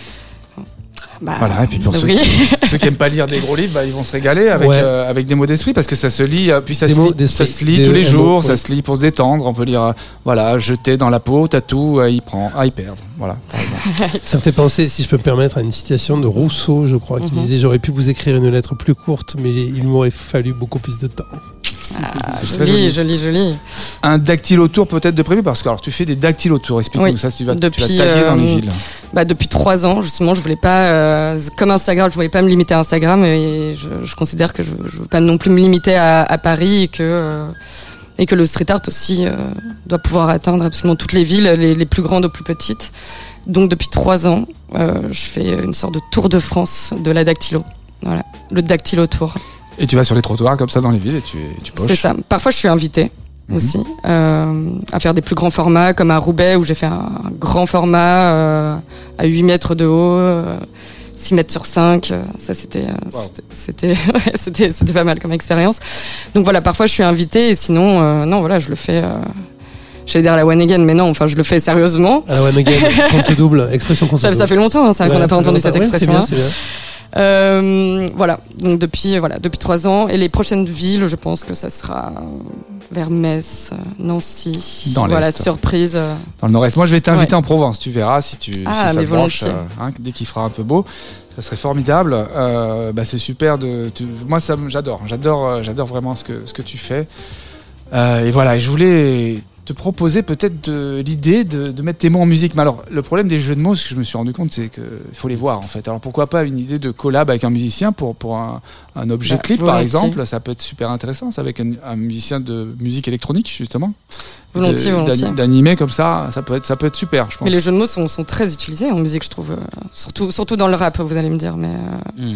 Bah, Voilà, et puis pour ceux oui. qui, ceux qui aiment pas lire des gros livres, bah, ils vont se régaler avec, Ouais. euh, avec des mots d'esprit parce que ça se lit, euh, puis ça, Des se lit, ça se lit tous les jours, ça se lit pour se détendre. On peut lire, euh, voilà, jeter dans la peau, tatou, à y prendre, à y perdre. Voilà. Ça me fait penser, si je peux me permettre, à une citation de Rousseau, je crois, qui Mhm. disait J'aurais pu vous écrire une lettre plus courte, mais il m'aurait fallu beaucoup plus de temps. Ah, joli, joli. joli, joli. Un dactylotour peut-être de prévu parce que alors tu fais des dactylotours. Explique-nous Oui, ça. Tu vas, tu depuis, vas taguer dans les euh, villes. Bah, depuis trois ans, justement, je voulais pas, euh, comme Instagram, je voulais pas me limiter à Instagram et je, je considère que je, je veux pas non plus me limiter à, à Paris et que, euh, et que le street art aussi euh, doit pouvoir atteindre absolument toutes les villes, les, les plus grandes aux plus petites. Donc depuis trois ans, euh, je fais une sorte de tour de France de la dactylo. Voilà, le dactylo tour. Et tu vas sur les trottoirs comme ça dans les villes et tu, et tu poches. C'est ça. Parfois, je suis invitée aussi euh, à faire des plus grands formats, comme à Roubaix où j'ai fait un grand format euh, à 8 mètres de haut, euh, 6 mètres sur 5. euh, ça, c'était euh, c'était c'était ouais, c'était pas mal comme expérience. Donc voilà, parfois je suis invitée et sinon, euh, non, voilà, je le fais. Euh, J'allais dire à la one again, mais non, enfin, je le fais sérieusement. Ah ouais, again, compte double, expression compte Ça, double. ça fait longtemps, hein, ça, Ouais, qu'on n'a pas entendu longtemps. cette expression. C'est Euh, voilà, donc depuis voilà depuis trois ans et les prochaines villes, je pense que ça sera euh, vers Metz, euh, Nancy. Dans voilà, surprise. Dans le nord-est. Moi, je vais t'inviter Ouais. en Provence. Tu verras si tu Ah, si ça mais branche, volontiers. euh, hein, dès qu'il fera un peu beau. Ça serait formidable. Euh, bah, c'est super de. tu- moi, ça, j'adore. J'adore. J'adore vraiment ce que ce que tu fais. Euh, et voilà. Et je voulais te proposer peut-être de- l'idée de, de mettre tes mots en musique. Mais alors, le problème des jeux de mots, ce que je me suis rendu compte, c'est qu'il faut les voir en fait. Alors pourquoi pas une idée de collab avec un musicien pour, pour un, un objet Bah, clip par exemple Ça peut être super intéressant, ça, avec un, un musicien de musique électronique justement. Volontiers, volontiers. d'ani- D'animer comme ça, ça peut être, ça peut être super, je pense. Mais les jeux de mots sont, sont très utilisés en musique, je trouve. euh, surtout, surtout dans le rap, vous allez me dire. Mais, euh, Hmm.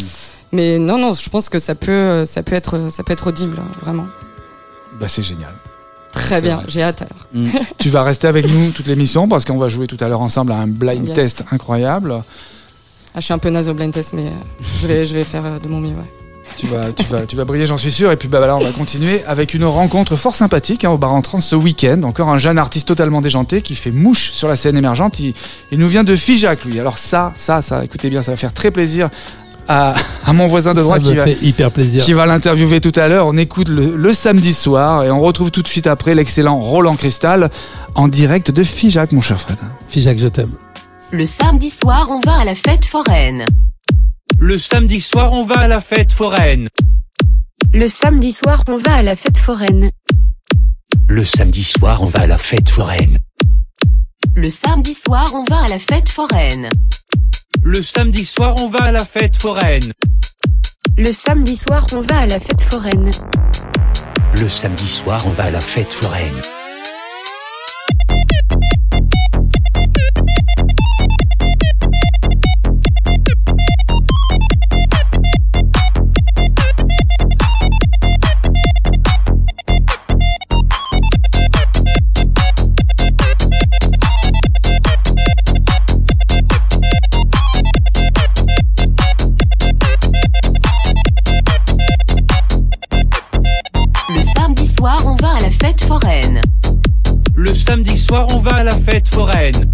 mais non, non, je pense que ça peut, ça peut être, ça peut être audible, vraiment. Bah, c'est génial. Très bien, j'ai hâte alors. Hmm. tu vas rester avec nous toute l'émission parce qu'on va jouer tout à l'heure ensemble à un blind Yes. test incroyable. Ah, je suis un peu naze au blind test, mais euh, je vais, je vais faire euh, de mon mieux. Ouais. Tu vas, tu vas, tu vas briller, j'en suis sûr. Et puis bah, voilà, on va continuer avec une rencontre fort sympathique hein, au bar en trans ce week-end. Encore un jeune artiste totalement déjanté qui fait mouche sur la scène émergente. Il, il nous vient de Figeac, lui. Alors ça, ça, ça, écoutez bien, ça va faire très plaisir à, à mon voisin de Ça droite me qui va, fait hyper plaisir. qui va l'interviewer tout à l'heure. On écoute le, le samedi soir et on retrouve tout de suite après l'excellent Roland Cristal en direct de Figeac, mon cher Fred. Fijac, je t'aime. Le samedi soir, on va à la fête foraine. Le samedi soir, on va à la fête foraine. Le samedi soir, on va à la fête foraine. Le samedi soir, on va à la fête foraine. Le samedi soir, on va à la fête foraine. Le samedi soir, on va à la fête foraine. Le samedi soir, on va à la fête foraine. Le samedi soir, on va à la fête foraine. Foraine. Le samedi soir, on va à la fête foraine.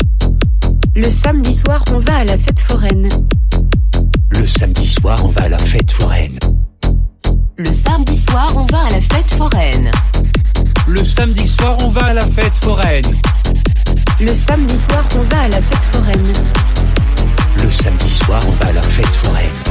Le samedi soir, on va à la fête foraine. Le samedi soir, on va à la fête foraine. Le samedi soir, on va à la fête foraine. Le samedi soir, on va à la fête foraine. Le samedi soir, on va à la fête foraine. Le samedi soir, on va à la fête foraine.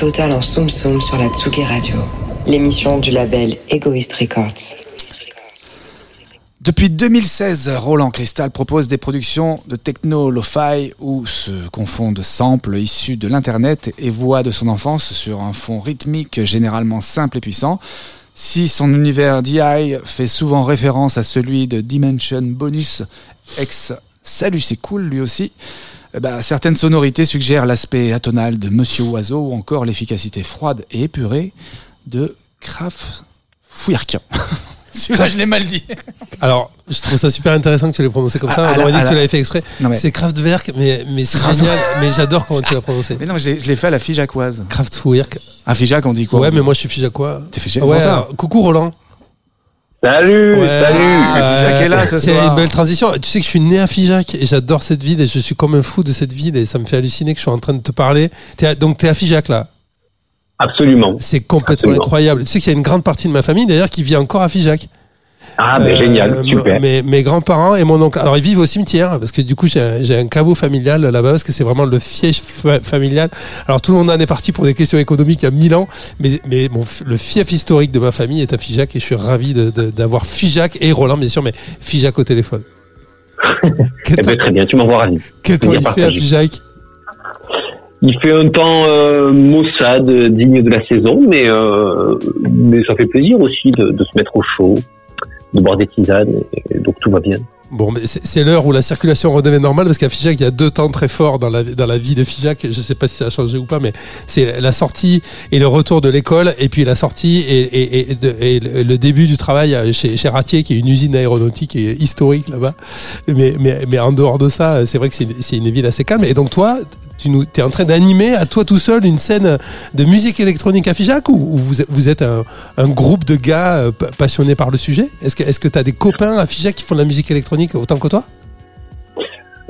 Totale en Soum Soum sur la Tsugi Radio, l'émission du label Egoist Records. Depuis 2016, Roland Cristal propose des productions de techno lo-fi où se confondent samples issus de l'internet et voix de son enfance sur un fond rythmique généralement simple et puissant. Si son univers DI fait souvent référence à celui de Dimension Bonus, ex Salut c'est cool lui aussi, ben, certaines sonorités suggèrent l'aspect atonal de Monsieur Oiseau ou encore l'efficacité froide et épurée de Kraftwerk. Celui-là, je l'ai mal dit. Alors, je trouve ça super intéressant que tu l'aies prononcé comme ça. Ah, On aurait dit que tu la- l'avais fait exprès. Mais- C'est Kraftwerk, mais, mais c'est Kraft- génial. mais j'adore comment tu l'as prononcé. Mais non, je l'ai fait à la Figeacoise. Kraftwerk. À Figeac, on dit quoi Ouais, mais moi je suis Figeacois. T'es Figeac, Ouais, c'est pour ça. coucou Roland. Salut, Ouais, salut. Ah, Figeac est là ce C'est soir. une belle transition. Tu sais que je suis né à Figeac et j'adore cette ville et je suis comme un fou de cette ville et ça me fait halluciner que je suis en train de te parler. T'es à- donc t'es à Figeac là? Absolument. C'est complètement Absolument. incroyable. Tu sais qu'il y a une grande partie de ma famille d'ailleurs qui vit encore à Figeac. Ah, ben Euh, génial, super. Mes, mes grands-parents et mon oncle. Alors, ils vivent au cimetière, parce que du coup, j'ai un, j'ai un caveau familial là-bas, parce que c'est vraiment le fief fa- familial. Alors, tout le monde en est parti pour des questions économiques il y a mille ans, mais, mais mon, f- le fief historique de ma famille est à Figeac, et je suis ravi de- de- d'avoir Figeac et Roland, bien sûr, mais Figeac au téléphone. Eh ben, très bien, tu m'envoies ravi. quel temps il fait à. Figeac? Il fait un temps euh, maussade, digne de la saison, mais euh, mais ça fait plaisir aussi de, de se mettre au chaud, de boire des tisanes, et donc tout va bien. Bon, mais c'est l'heure où la circulation redevient normale parce qu'à Figeac, il y a deux temps très forts dans la, dans la vie de Figeac. Je sais pas si ça a changé ou pas, mais c'est la sortie et le retour de l'école, et puis la sortie et, et, le début du travail chez, chez Ratier, qui est une usine aéronautique et historique là-bas. Mais, mais, mais en dehors de ça, c'est vrai que c'est une, une ville assez calme. Et donc toi, tu nous, es en train d'animer à toi tout seul une scène de musique électronique à Figeac ou, ou vous, êtes- un, groupe de gars euh, pa- passionnés par le sujet? Est-ce que est-ce que tu as des copains à Figeac qui font de la musique électronique? Autant que toi?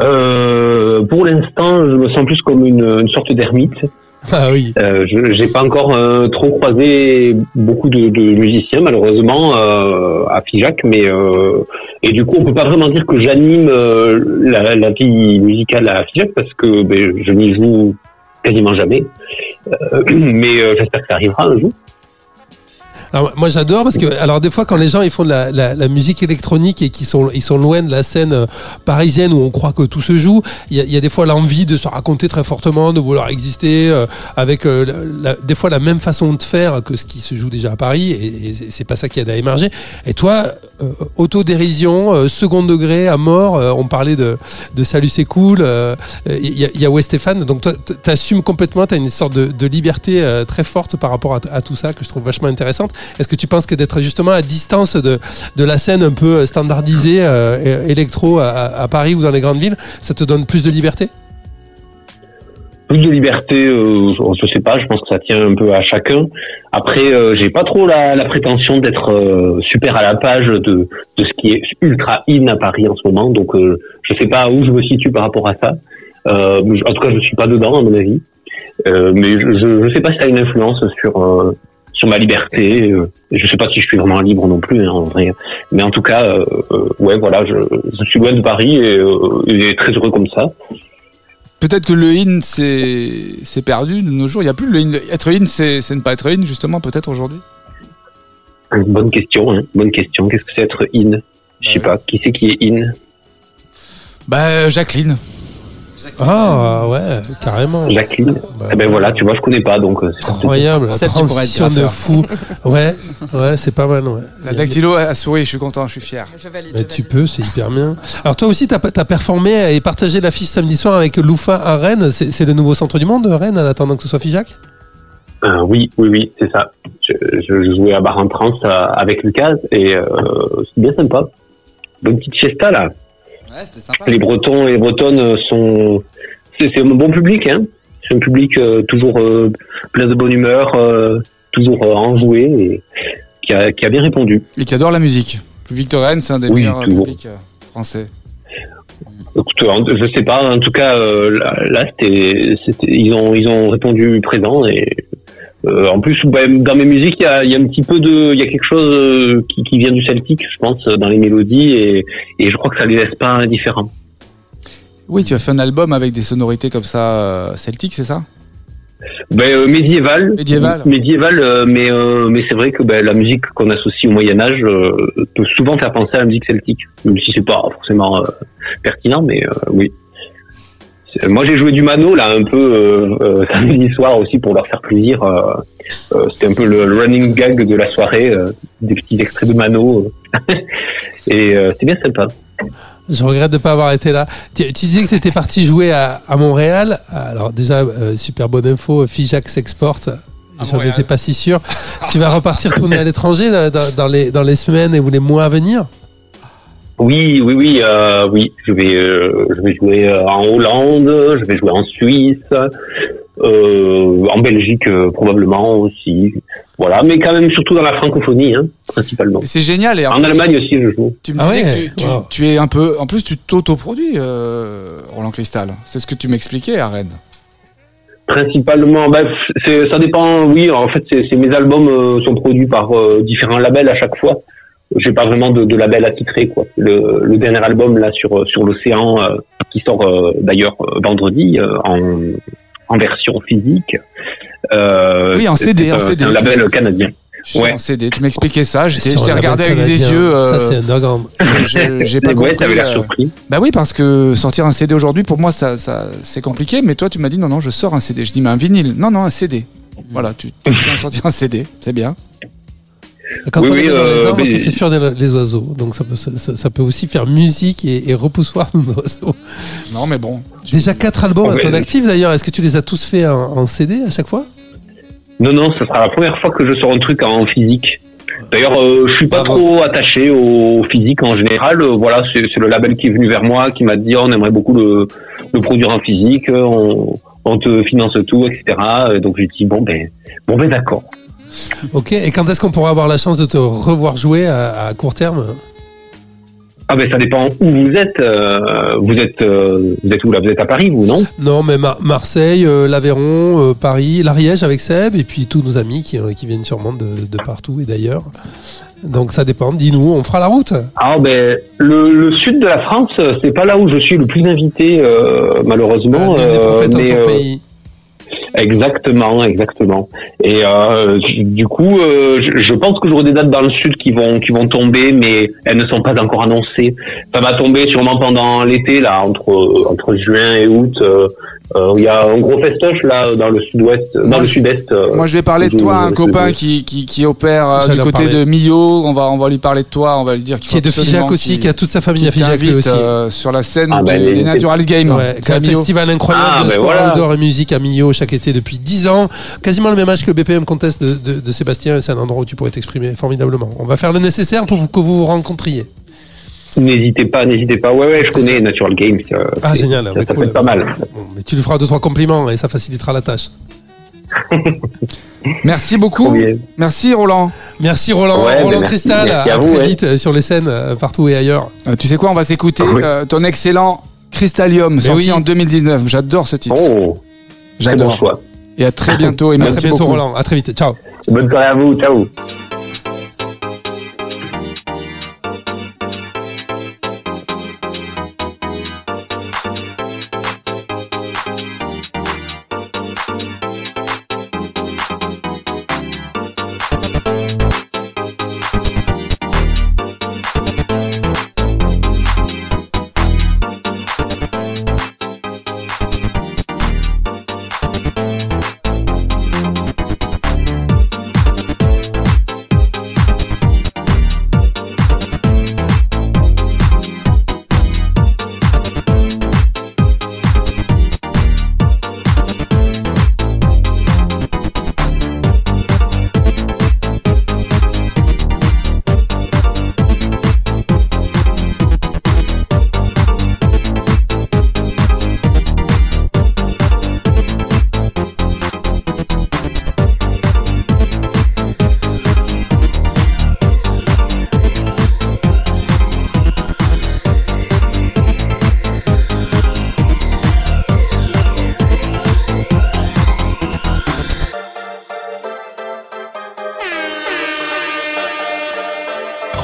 Euh, pour l'instant, je me sens plus comme une, une sorte d'ermite. Ah oui. Euh, je j'ai pas encore euh, trop croisé beaucoup de, de musiciens malheureusement euh, à Figeac, mais et du coup on peut pas vraiment dire que j'anime la, la vie musicale à Figeac parce que ben, je n'y joue quasiment jamais. Mais j'espère que ça arrivera un jour. Alors, moi j'adore parce que alors des fois quand les gens ils font de la, la, la musique électronique et qui sont ils sont loin de la scène euh, parisienne où on croit que tout se joue, il y y a des fois l'envie de se raconter très fortement, de vouloir exister euh, avec euh, la- des fois la même façon de faire que ce qui se joue déjà à Paris et, et c'est pas ça qui aide à émerger. Et toi, euh, autodérision, second degré à mort, on parlait de, de salut c'est cool, il y, y a West Stéphane, donc toi t'assumes complètement, t'as une sorte de, de liberté très forte par rapport à tout ça que je trouve vachement intéressante. Est-ce que tu penses que d'être justement à distance de, de la scène un peu standardisée euh, électro à, Paris ou dans les grandes villes, ça te donne plus de liberté? Plus de liberté, euh, je, sais pas, je pense que ça tient un peu à chacun. Après, euh, j'ai pas trop la, prétention d'être euh, super à la page de, de ce qui est ultra in à Paris en ce moment, donc euh, je sais pas où je me situe par rapport à ça. Euh, en tout cas, je suis pas dedans à mon avis. Mais je, je, je sais pas si ça a une influence sur sur ma liberté. Euh, je sais pas si je suis vraiment libre non plus, hein, en vrai. Mais en tout cas, euh, euh, ouais, voilà, je, je suis loin de Paris et, euh, et très heureux comme ça. Peut-être que le in c'est perdu de nos jours. Il y a plus le in. Être in, c'est c'est ne pas être in justement peut-être aujourd'hui? Bonne question, hein. bonne question. Qu'est-ce que c'est être in Je sais pas. Qui c'est qui est in Bah Jacqueline. Ah ouais, carrément. Jacqueline. eh ben voilà, tu vois, je connais pas, donc euh, c'est Incroyable, la transition de fou. Ouais, ouais, c'est pas mal. Ouais. La dactylo a souri. Je suis content. Je suis fier. Je valide. Mais je tu peux, c'est hyper bien. Alors toi aussi, tu as, performé et partagé l'affiche samedi soir avec Loufa à Rennes. C'est c'est le nouveau centre du monde, Rennes, en attendant que ce soit Figeac? Euh, oui, oui, oui, c'est ça. Je, jouais à Bar en Trans euh, avec Lucas et euh, c'est bien sympa. Bonne petite fiesta là. Ouais, c'était sympa. Les Bretons et les Bretonnes sont, c'est un bon public, hein. C'est un public euh, toujours euh, plein de bonne humeur, euh, toujours euh, enjoué et qui a, qui a bien répondu. Et qui adore la musique. Public de Rennes, c'est un des Oui, meilleurs toujours. publics euh, français. Écoute, je sais pas. En tout cas, euh, là, là, c'était, c'était, ils ont, ils ont répondu présent et euh, en plus, bah, dans mes musiques, il y a, y a un petit peu de, il y a quelque chose euh, qui, qui vient du celtique, je pense, dans les mélodies et, et je crois que ça les laisse pas indifférents. Oui, tu as fait un album avec des sonorités comme ça euh, celtiques, c'est ça? Ben, euh, médiéval. Médiéval. Médiéval, euh, mais euh, mais c'est vrai que ben, la musique qu'on associe au Moyen Âge euh, peut souvent faire penser à la musique celtique, même si c'est pas forcément euh, pertinent, mais euh, oui. Moi, j'ai joué du mano là un peu euh, euh, samedi soir aussi pour leur faire plaisir. euh, euh, C'était un peu le, le running gag de la soirée, euh, des petits extraits de mano, euh. et euh, c'est bien sympa. Je regrette de ne pas avoir été là. Tu, tu disais que tu étais parti jouer à, à Montréal. Alors déjà, euh, super bonne info, Fijac s'exporte. J'en étais pas si sûr. tu vas repartir tourner à l'étranger dans, les, dans les semaines et ou les mois à venir? Oui, oui, oui, euh, oui. Je vais, euh, je vais jouer euh, en Hollande, je vais jouer en Suisse, euh, en Belgique euh, probablement aussi. Voilà, mais quand même surtout dans la francophonie, hein, principalement. C'est génial. Et en, En plus, Allemagne aussi, je joue. Tu me Ah disais ouais, que tu, tu- wow. tu es un peu. En plus, tu t'autoproduis, euh, Roland Cristal. C'est ce que tu m'expliquais à Rennes. Principalement, bah, c'est, ça dépend. Oui, en fait, c'est, c'est mes albums euh, sont produits par euh, différents labels à chaque fois. J'ai pas vraiment de, de label attitré quoi. Le, le dernier album là sur sur l'océan euh, qui sort euh, d'ailleurs euh, vendredi euh, en en version physique. Euh, Oui, en CD, en un, CD, un label canadien. Je suis Ouais. en CD. Tu m'expliquais ça. J'étais, regardé avec des yeux. Ça, c'est un dog je- je- j'ai pas ouais, compris. t'avais l'air euh, surpris. Bah oui, parce que sortir un CD aujourd'hui, pour moi, ça, ça, c'est compliqué. Mais toi, tu m'as dit non, non, je sors un CD. Je dis, mais un vinyle. Non, non, un CD. Voilà, tu, tu tiens à sortir un CD. C'est bien. Quand Oui, on oui, est dans les euh, arbres, mais- ça fait fuir des- les oiseaux. Donc ça peut, ça, ça- ça peut aussi faire musique et, et repoussoir nos oiseaux. Non, mais bon. Déjà quatre albums à Ouais. ton actif d'ailleurs. Est-ce que tu les as tous faits en, en CD à chaque fois? Non, non, ce sera la première fois que je sors un truc en physique. D'ailleurs, euh, je suis pas Bravo. trop attaché au physique en général. Euh, voilà, c'est le label qui est venu vers moi, qui m'a dit oh, on aimerait beaucoup le, le produire en physique, euh, on, on te finance tout, etc. Donc j'ai dit bon ben, bon ben d'accord. Ok. Et quand est-ce qu'on pourra avoir la chance de te revoir jouer à, à court terme? Ah ben ça dépend où vous êtes. euh, vous êtes, euh, vous êtes où là? Vous êtes à Paris, vous non? Non, mais Mar- Marseille, euh, l'Aveyron, Paris, l'Ariège avec Seb et puis tous nos amis qui, qui viennent sûrement de, de partout et d'ailleurs. Donc ça dépend. Dis-nous, on fera la route. Ah ben le, le sud de la France, c'est pas là où je suis le plus invité malheureusement. Mais, son euh, pays. Exactement, exactement. Et euh, du coup, euh, je, je pense que j'aurai des dates dans le sud qui vont qui vont tomber, mais elles ne sont pas encore annoncées. Ça va tomber sûrement pendant l'été là, entre entre juin et août. euh, Il y a un gros festoche là dans le sud-ouest, dans le sud-est. euh, Moi, je vais parler de toi, un copain qui, qui, qui opère euh, du côté parler. de Millau. On va, on va lui parler de toi. On va lui dire qu'il Qui est de Figeac aussi, qui a toute sa famille à Figeac aussi. euh, sur la scène Ah, bah, des Natural Games. Ouais, C'est un festival incroyable Ah, de sport voilà. outdoor et musique à Millau chaque été depuis 10 ans. Quasiment le même âge que le BPM Contest de, de- de Sébastien c'est un endroit où tu pourrais t'exprimer formidablement. On va faire le nécessaire pour vous- que vous vous rencontriez. N'hésitez pas, n'hésitez pas. Ouais, ouais, je connais Natural Games. euh, Ah, génial. Ça, bah, ça peut cool. être pas mal. Bon, mais tu lui feras deux trois compliments et ça facilitera la tâche. Merci beaucoup. Merci Roland. Merci Roland, Ouais, Roland merci- Cristal. merci à, à vous, très ouais. vite euh, sur les scènes euh, partout et ailleurs. Euh, tu sais quoi, on va s'écouter Ah oui. euh, ton excellent Crystallium, Mais sorti oui. en 2019. J'adore ce titre. Oh, bon J'adore. choix. Et à très bientôt. Et À merci très bientôt beaucoup. Roland. À très vite. Ciao. Bonne soirée à vous. Ciao.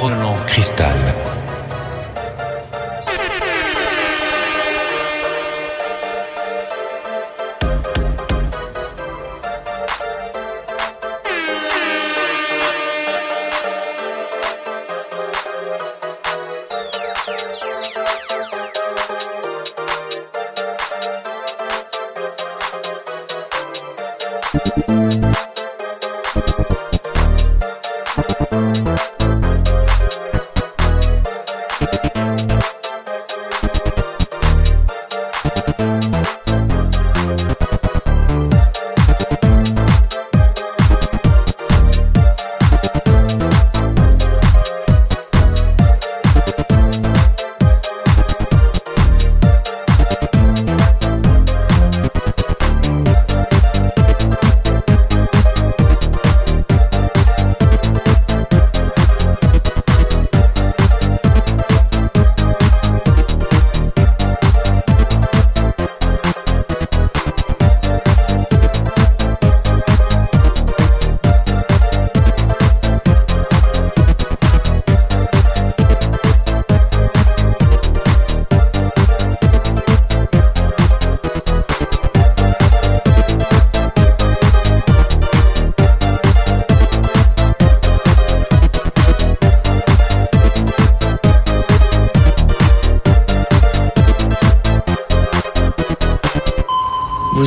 Roland Cristal.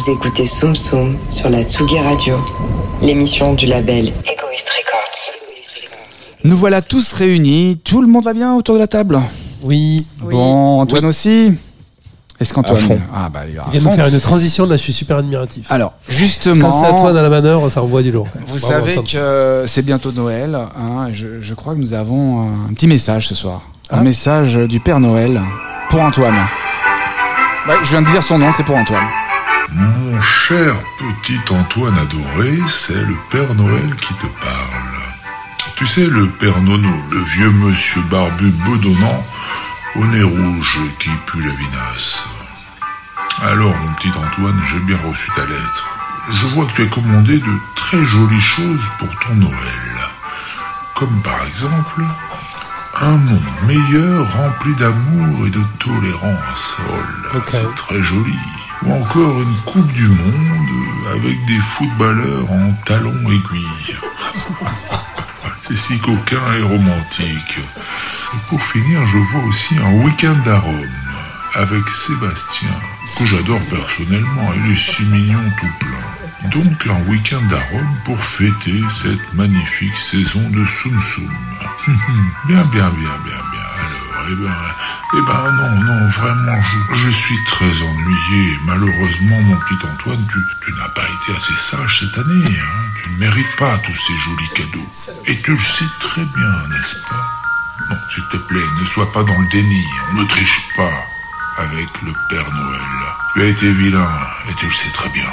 Vous écoutez Soum Soum sur la Tsugi Radio, l'émission du label Egoist Records. Nous voilà tous réunis. Tout le monde va bien autour de la table Oui. Bon, Antoine aussi Est-ce qu'Antoine À fond. Ah bah, il est à Il vient de faire une transition, là je suis super admiratif. Alors, justement. Quand c'est Antoine à la manœuvre, ça renvoie du lourd. Vous Bravo, savez Antoine. que c'est bientôt Noël. hein, je crois que nous avons un petit message ce soir. Un Ah. message du Père Noël pour Antoine. Ouais, je viens de dire son nom, c'est pour Antoine. Mon cher petit Antoine adoré, c'est le Père Noël qui te parle. Tu sais, le Père Nono, le vieux monsieur barbu bedonnant, au nez rouge qui pue la vinasse. Alors, mon petit Antoine, j'ai bien reçu ta lettre. Je vois que tu as commandé de très jolies choses pour ton Noël. Comme par exemple, un monde meilleur rempli d'amour et de tolérance. Oh là, c'est très joli. Ou encore une Coupe du Monde avec des footballeurs en talons aiguilles. C'est si coquin et romantique. Et pour finir, je vois aussi un week-end à Rome avec Sébastien, que j'adore personnellement. Il est si mignon tout plein. Donc un week-end à Rome pour fêter cette magnifique saison de Soum Soum. bien, bien, bien, bien, bien. Eh ben, eh ben non, non, vraiment, je, suis très ennuyé. Malheureusement, mon petit Antoine, tu, tu n'as pas été assez sage cette année. Hein. Tu ne mérites pas tous ces jolis cadeaux. Et tu le sais très bien, n'est-ce pas? Non, s'il te plaît, ne sois pas dans le déni. On ne triche pas avec le Père Noël. Tu as été vilain, et tu le sais très bien.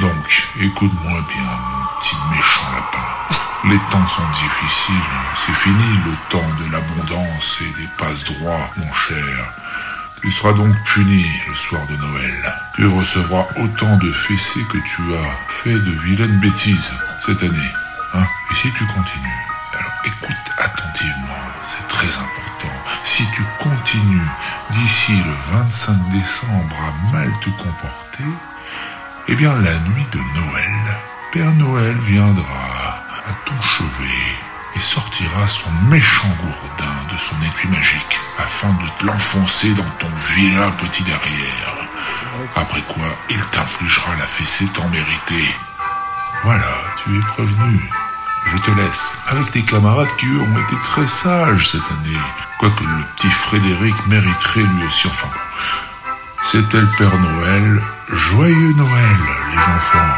Donc, écoute-moi bien, mon petit méchant lapin. Les temps sont difficiles. C'est fini le temps de l'abondance et des passe-droits, mon cher. Tu seras donc puni le soir de Noël. Tu recevras autant de fessées que tu as fait de vilaines bêtises cette année. Hein? Et si tu continues, alors écoute attentivement, c'est très important. Si tu continues d'ici le 25 décembre à mal te comporter, eh bien, la nuit de Noël, Père Noël viendra et sortira son méchant gourdin de son étui magique afin de te l'enfoncer dans ton vilain petit derrière. Après quoi, il t'infligera la fessée tant méritée. Voilà, tu es prévenu. Je te laisse avec tes camarades qui, eux, ont été très sages cette année. Quoique le petit Frédéric mériterait lui aussi, enfin bon. C'était le Père Noël. Joyeux Noël, les enfants.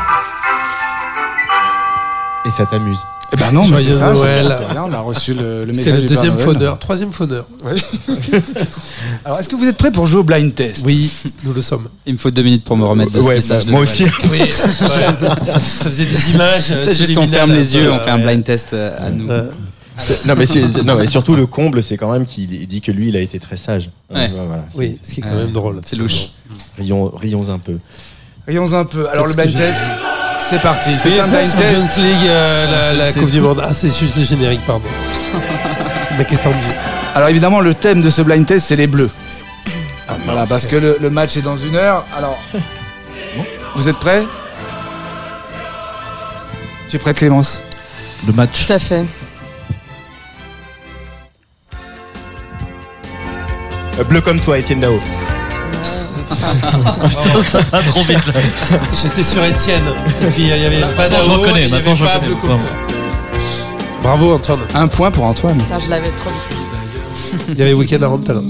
Et ça t'amuse Eh ben non, mais Joyeux c'est ça, Noël. c'est bien, on a reçu le, le C'est message le du deuxième fauneur, troisième fauneur. Alors, est-ce que vous êtes prêts pour jouer au blind test? Oui, nous le sommes. Il me faut deux minutes pour me remettre de ce Ouais, message. de moi Noël. aussi. Oui, ouais, ça, ça faisait des images. euh, C'est juste on ferme les yeux, on fait un ouais. blind test euh, à nous. Euh, Non mais, c'est- non mais surtout le comble c'est quand même qu'il il dit que lui il a été très sage. Ouais. Voilà, c'est- Oui, ce qui est quand Ouais. même drôle. C'est louche. rions, rions un peu. Rions un peu. Alors, le blind test, c'est parti. C'est un blind Champions test. League, euh, la, Coupe du Monde. Ah, c'est juste le générique, pardon. le mec est tendu. Alors, évidemment, le thème de ce blind test, c'est les bleus. voilà, parce que le, le match est dans une heure. Alors, vous êtes prêts? Tu es prêt, Clémence? Le match. Tout à fait. Bleu comme toi Étienne Dao. Putain, ça va trop vite là. J'étais sur Étienne. Et puis il y avait pas Maintenant, je reconnais, il y maintenant, avait je pas reconnais. Bravo Antoine. Un point pour Antoine. Putain, je l'avais trop. Il y avait Weekend à Rome tout à l'heure.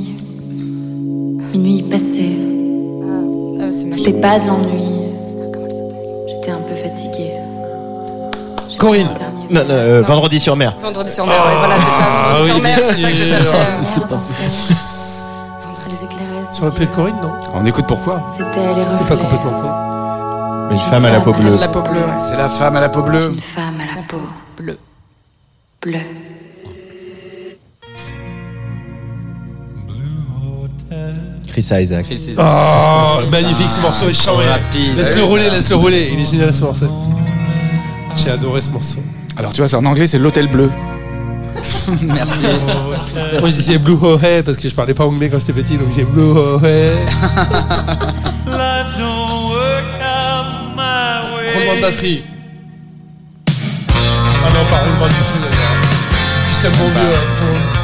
Minuit passé. Ah, c'est ma C'était pas de l'ennui. J'étais un peu fatiguée. Corinne. Non, non, euh, vendredi sur mer. Vendredi sur mer, ouais, voilà, c'est ça. Vendredi Ah sur oui, mer, c'est ça que je sûr. cherchais. C'est pas Ça aurait pu être Corinne, non On écoute pourquoi C'était les C'est reflets. pas complètement con. Une femme à la peau bleue. La peau bleue, ouais. C'est la femme à la peau bleue. Une femme à la peau Bleue. bleue. Chris Isaac. Chris Isaac. Oh, magnifique ce morceau est. Rapide. Laisse-le rouler, laisse-le rouler. Il est génial ce morceau. J'ai adoré ce morceau. Alors tu vois, c'est en anglais, c'est l'hôtel bleu. Merci. Moi je disais Blue Hohe parce que je parlais pas anglais quand j'étais petit, donc j'ai Blue Hohe. Roulement de batterie. Ah non, pas roulement de batterie d'ailleurs. Juste un bon vieux.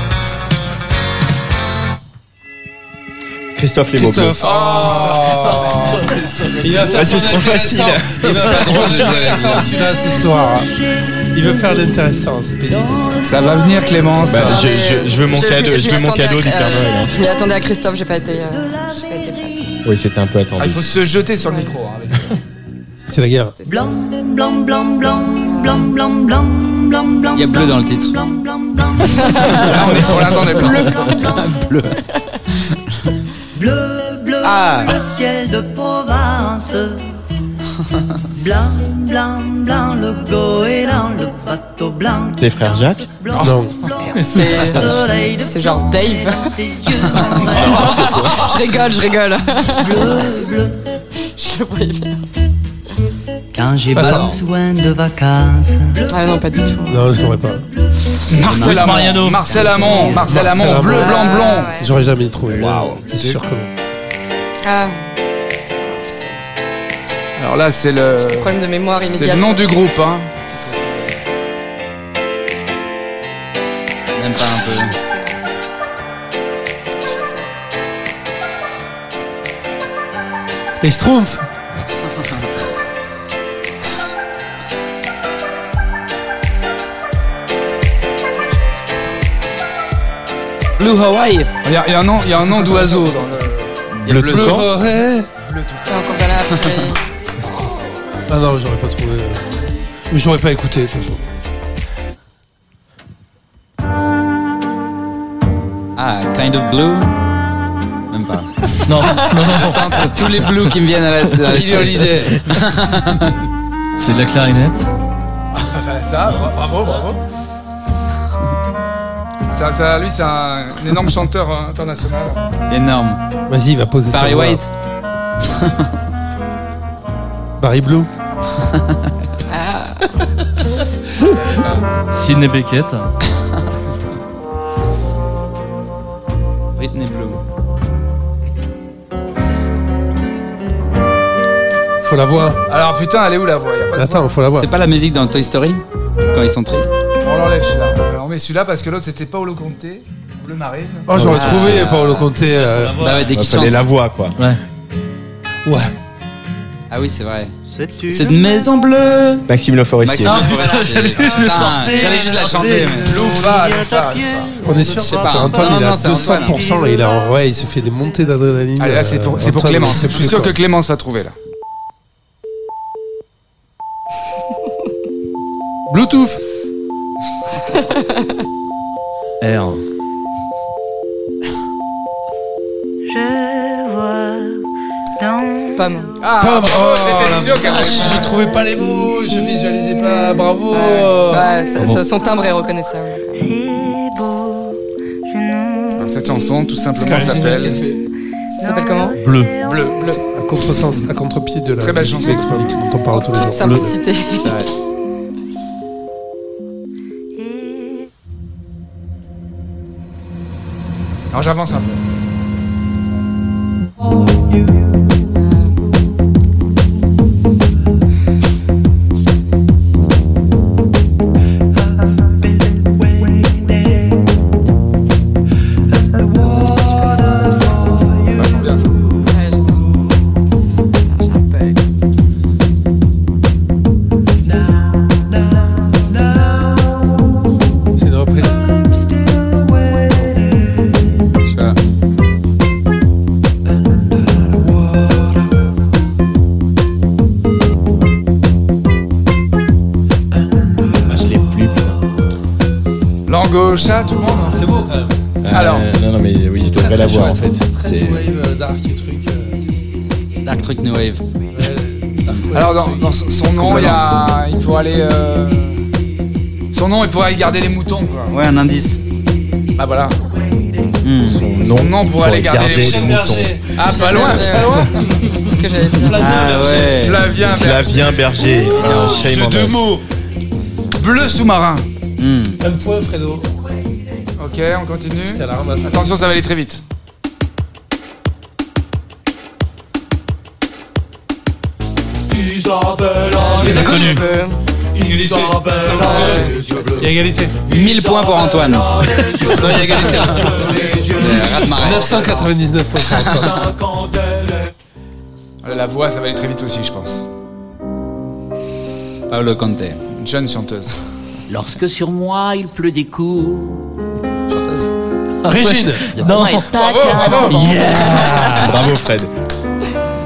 Christophe les Christophe. Oh Il ah, c'est trop facile. Il va faire trop d'intéressant celui-là ce soir. Il veut faire l'intéressant, c'est pénible. Ça va venir Clémence. Bah, je, je, je, veux mon je, cadeau, je veux mon cadeau du Père Noël. Hein. Je m'y attendais à Christophe, j'ai pas été. Euh, oui, c'était un peu attendu. Ah, il faut se jeter sur le micro. Hein, euh, c'est la guerre. Blanc, blanc, blanc, blanc, blanc, blanc, blanc. Il y a bleu dans le titre. Là, on est pour l'instant, on est bleu. bleu. Bleu, bleu, Ah. le ciel de Provence. Blanc, blanc, blanc, le goéland, le bateau blanc. Tes frères Jacques Blanc, Non. C'est genre Dave. Je rigole, je rigole. bleu, bleu. Je le voyais bien. Quand j'ai Attends. besoin de vacances. Ah non, pas du tout. Non, je l'aurais pas. Marcel Mariano. Amont. Marcel Amont. Marcel Marcel Amont. Bleu, Amont. blanc, blond. Ah, ouais. J'aurais jamais trouvé. Waouh. C'est sûr que non. Ah, Alors là, c'est le. problème de mémoire C'est immédiate. le nom du groupe, hein. Même pas un peu. Et je trouve. Blue Hawaii. Il y a, il y a un nom, il y a un nom d'oiseau dans le. Il y a Bleu. C'est encore pas là. mais- Ah non, j'aurais pas trouvé. Ou j'aurais pas écouté de toute façon. Ah, Kind of Blue? Même pas. Non, non, non, non. Tente tous les blues qui me viennent à la tête. Billy Holiday. C'est de la clarinette. Enfin, ça, bra- bravo, bravo. Ça, ça, lui, c'est un, un énorme chanteur euh, international. Énorme. Vas-y, il va poser Barry sa voix. White. Barry Blue. Sidney Beckett. Whitney Blue. Faut la voix. Alors putain, elle est où la voix? Y a pas de Attends, faut la voix. C'est pas la musique dans Toy Story Quand ils sont tristes? On l'enlève celui-là. On met celui-là parce que l'autre c'était Paolo Conte, Bleu Marine. Oh, j'aurais Ah. trouvé Paolo Conte. euh, Bah ouais, dès Il qu'ils fallait la voix, quoi. Ouais. Ouais. Ah oui, c'est vrai. Cette maison bleue. Maxime Le Forestier. Maxime putain, Forestier. j'allais juste le Putain, sortir. J'allais juste la chanter. mais- Loufa, Loufa, Loufa. On est sûr Je sais pas. Antoine, Non, il non, a c'est Antoine. 200%. et il, a, ouais, il se fait des montées d'adrénaline. Allez, là c'est pour, euh, c'est pour Antoine, Clémence. Je suis sûr quoi. que Clémence va trouver là. Bluetooth. R. Je vois dans Pomme. Ah, Pomme. Oh, j'étais sûr Je trouvais pas les mots, je visualisais pas. Bravo. Bah, ça- ça- son timbre est reconnaissable. c'est beau. Je nous Alors, Cette chanson, tout simplement, s'appelle. Ça s'appelle comment Bleu. Bleu, bleu. à contresens, à contre-pied de la Très belle musique chanson. électronique dont on parle tous les jours. Toute simplicité. Alors j'avance un peu. En fait. Très new wave, euh, dark truc. euh, Dark Truc No Wave. dark wave, Alors, dans, son nom, il, y a, il faut aller. euh, Son nom, il pourrait y garder les moutons, quoi. Ouais, un indice. Ah, voilà. Hmm. Son nom pourrait aller garder, les moutons. Berger. Ah, pas loin, Berger, pas loin. C'est ce que j'allais dire. Ah ouais. Flavien Berger. Flavien Berger. un Jeu shame on de us. mots. Bleu sous-marin. Hmm. Un point, Fredo. Ok, on continue. C'était à la ramasse. Attention, ça va aller très vite. Les inconnus. Il y a égalité. 1000 points pour Antoine. Non, il y a égalité. Euh, Raz-marée. 999 points. pour Antoine. Voilà, La voix, ça va aller très vite aussi, je pense. Paolo Conte. Une jeune chanteuse. Lorsque sur moi il pleut des coups. Régine. Non. Bravo, bravo. Bravo Fred.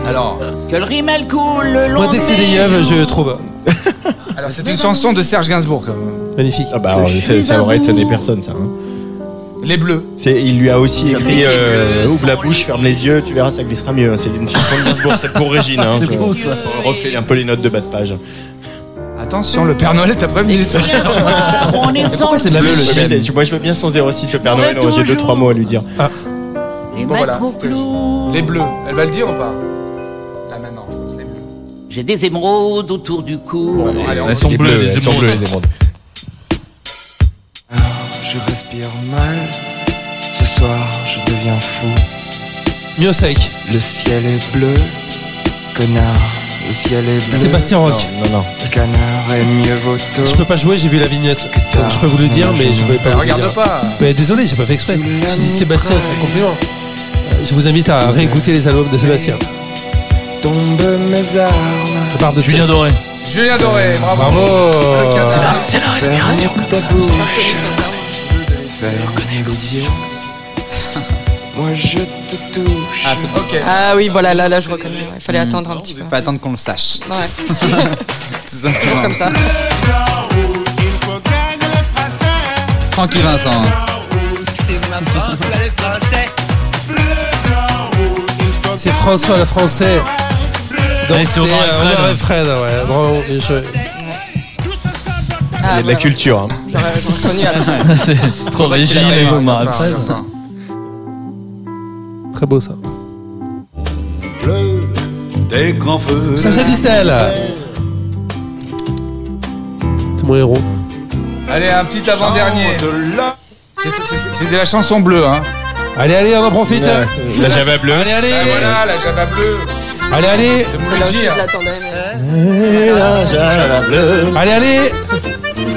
Alors, Que le rimel coule le long Moi, dès que c'est des yeux, je trouve. alors c'est une chanson de Serge Gainsbourg, quand même. Magnifique. Ah bah alors, ça, ça aurait étonné personne ça. hein. Les Bleus. C'est, il lui a aussi écrit euh, Ouvre la bouche, ferme les yeux, tu verras, ça glissera mieux. C'est une chanson de Gainsbourg, c'est pour Régine. Hein, C'est beau, ça. On refait un peu les notes de bas de page. Attention, le Père Noël t'a prévenu. On est Pourquoi c'est bleu le thème Moi je veux bien son 06 le Père Noël, j'ai deux trois mots à lui dire. Les Bon, voilà, vos c'était- clous. Les Bleus. Elle va le dire ou pas? J'ai des émeraudes autour du cou. Bon, allez, on Elles sont bleues, les elles sont émeraudes. bleues, les émeraudes. Je respire mal. Ce soir, je deviens fou. Miosek. Le ciel est bleu. Connard, le ciel est bleu. Sébastien Roch. Non, non. Le canard est mieux vaut Je peux pas jouer, j'ai vu la vignette. Donc je peux vous le dire, mais je pouvais pas vous Regarde dire. pas. Mais désolé, j'ai pas fait exprès. J'ai dit Sébastien, c'est un compliment. Euh, Je vous invite à réécouter les albums de Sébastien. Tombe mes armes. Je pars de Julien. Doré. Julien Doré, bravo. Bravo. C'est la respiration. Ta bouche. Ferme les yeux. Moi je te touche. Ah, c'est bon. Ok. Ah oui, voilà, là, là, je reconnais. Il fallait attendre un petit peu. Faut attendre qu'on le sache. Ouais, Tout simplement. comme ça. Francky Vincent. C'est François le Français. Donc c'est Omar et euh, Fred. Omar et Fred, ouais. Bravo. Il y a de la culture. hein. J'aurais reconnu c'est trop pour ça que tu l'as Régine pas et hein, Omar. Fred. Très beau ça. Des grands feux. Sacha Distel. C'est mon héros. Allez, un petit avant-dernier. De là. C'est- c'est- C'était la chanson bleue, hein. Allez, allez, on en profite. La, la Java bleue. Allez, allez. Ah, voilà, la Java bleue. Allez, allez. Bleue. Allez, allez.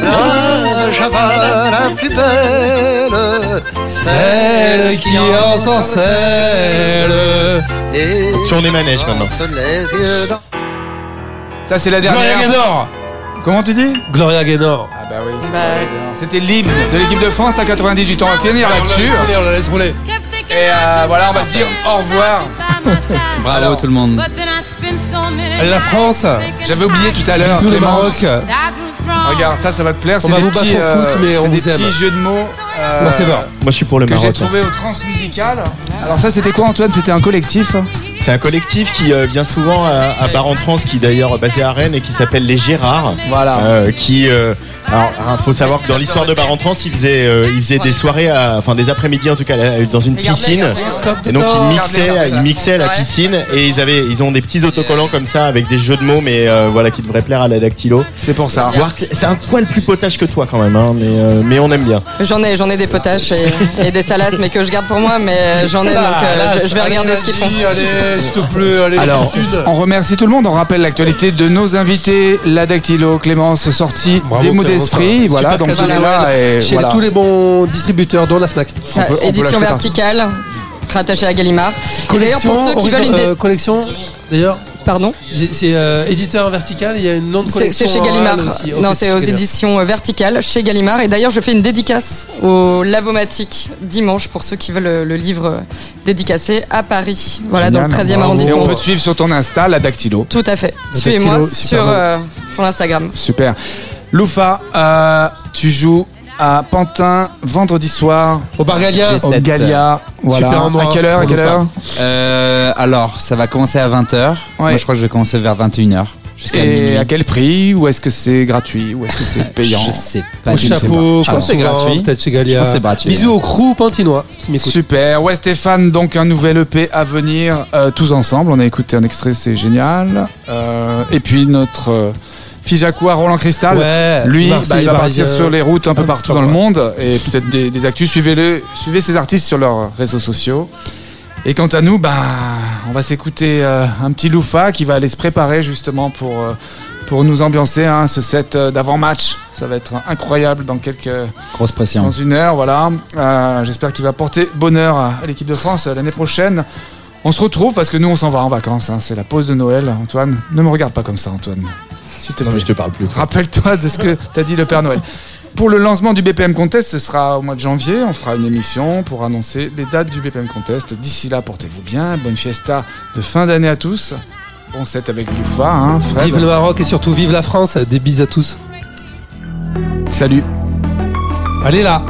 La Java la plus belle. Celle qui ensorcelle. Et Tournez les manèges maintenant. Ça, c'est la Gloria dernière. Gaynor. Comment tu dis? Gloria Gaynor. Ah bah oui, c'est Bah, évident. C'était l'hymne de l'équipe de France à 98 ans. On va finir là-dessus. on la laisse rouler. Et euh, voilà, on va se dire au revoir. Bravo Alors. tout le monde. La France. J'avais oublié tout à l'heure. Bisous le. Maroc. Regarde, ça, ça va te plaire. On C'est va des vous battre petits, au foot, euh, mais on c'est des vous aime. petits jeux de mots. euh. Moi je suis pour le que j'ai Maroc. trouvé au Transmusical. Alors ça, c'était quoi, Antoine? C'était un collectif? C'est un collectif qui euh, vient souvent à, à Bar en Trans, qui est d'ailleurs basé à Rennes et qui s'appelle les Gérards. Voilà. Euh, qui, euh, alors, il faut savoir que dans l'histoire de Bar en Trans, ils faisaient, euh, ils faisaient des soirées, à- enfin des après-midi en tout cas, dans une piscine. regardez, Et donc ils mixaient, ils mixaient à la piscine et ils avaient, ils ont des petits autocollants comme ça avec des jeux de mots, mais euh, voilà qui devraient plaire à la dactylo. C'est pour ça. C'est- un poil plus potage que toi quand même, hein, mais euh, mais on aime bien. J'en ai, j'en ai des potaches et, et des salasses, mais que je garde pour moi, mais j'en ai, donc euh, je, je vais regarder ce qu'ils font. Allez, s'il te plaît, allez, Alors, on remercie tout le monde. On rappelle l'actualité de nos invités. La Dactylo, Clémence, sortie Bravo, des mots d'esprit. Voilà, donc il est là. Et Chez voilà. tous les bons distributeurs, dont la Fnac. Ça, peut- édition partout. verticale, rattachée à Gallimard. Et d'ailleurs, pour ceux qui veulent une. dé- euh, collection, d'ailleurs, Pardon c'est euh, éditeur vertical, il y a une autre C'est collection. c'est chez Gallimard. aussi. Non, c'est aux éditions euh, verticales chez Gallimard. Et d'ailleurs, je fais une dédicace au Lavomatique dimanche pour ceux qui veulent le, le livre euh, dédicacé à Paris. Voilà, dans le Génial, 13e bravo. arrondissement. Et on peut te suivre sur ton Insta, la Dactylo. Tout à fait. Suivez-moi sur, euh, sur l'Instagram. Super. Loufa, euh, tu joues à Pantin vendredi soir. Au Bar Galia. Au G7. Galia. Voilà. Endroit à quelle heure À quelle heure Euh, alors, ça va commencer à 20h. Moi, je crois que je vais commencer vers 21h. Jusqu'à Et minuit. à quel prix Ou est-ce que c'est gratuit Ou est-ce que c'est payant Je sais pas. Au Je ne sais chapeau, pas. Je pense que c'est gratuit. Peut-être chez Je Galia. pense que c'est gratuit. Bisous au crew pantinois qui m'écoute. Super. Ouais, Stéphane, donc un nouvel EP à venir, euh, tous ensemble. On a écouté un extrait, c'est génial. Euh, et puis notre euh, Fijakoua Roland Cristal, Ouais, lui, Marseille, bah, il va partir sur les routes un peu Un partout dans le monde et peut-être des, des actus. Suivez-le, suivez ces artistes sur leurs réseaux sociaux. Et quant à nous, bah, on va s'écouter euh, un petit Loufa qui va aller se préparer justement pour, euh, pour nous ambiancer hein, ce set euh, d'avant-match. Ça va être incroyable dans quelques Grosse pression. dans une heure, voilà. Euh, J'espère qu'il va porter bonheur à, l'équipe de France l'année prochaine. On se retrouve parce que nous on s'en va en vacances. hein. C'est la pause de Noël, Antoine. Ne me regarde pas comme ça, Antoine. S'il te Non, plaît. mais je te parle plus. Rappelle-toi de ce que t'as dit le Père Noël. Pour le lancement du BPM Contest, ce sera au mois de janvier. On fera une émission pour annoncer les dates du BPM Contest. D'ici là, portez-vous bien. Bonne fiesta de fin d'année à tous. Bon set avec Loufa, hein, Fred. Vive le Maroc et surtout vive la France. Des bises à tous. Salut. Allez là.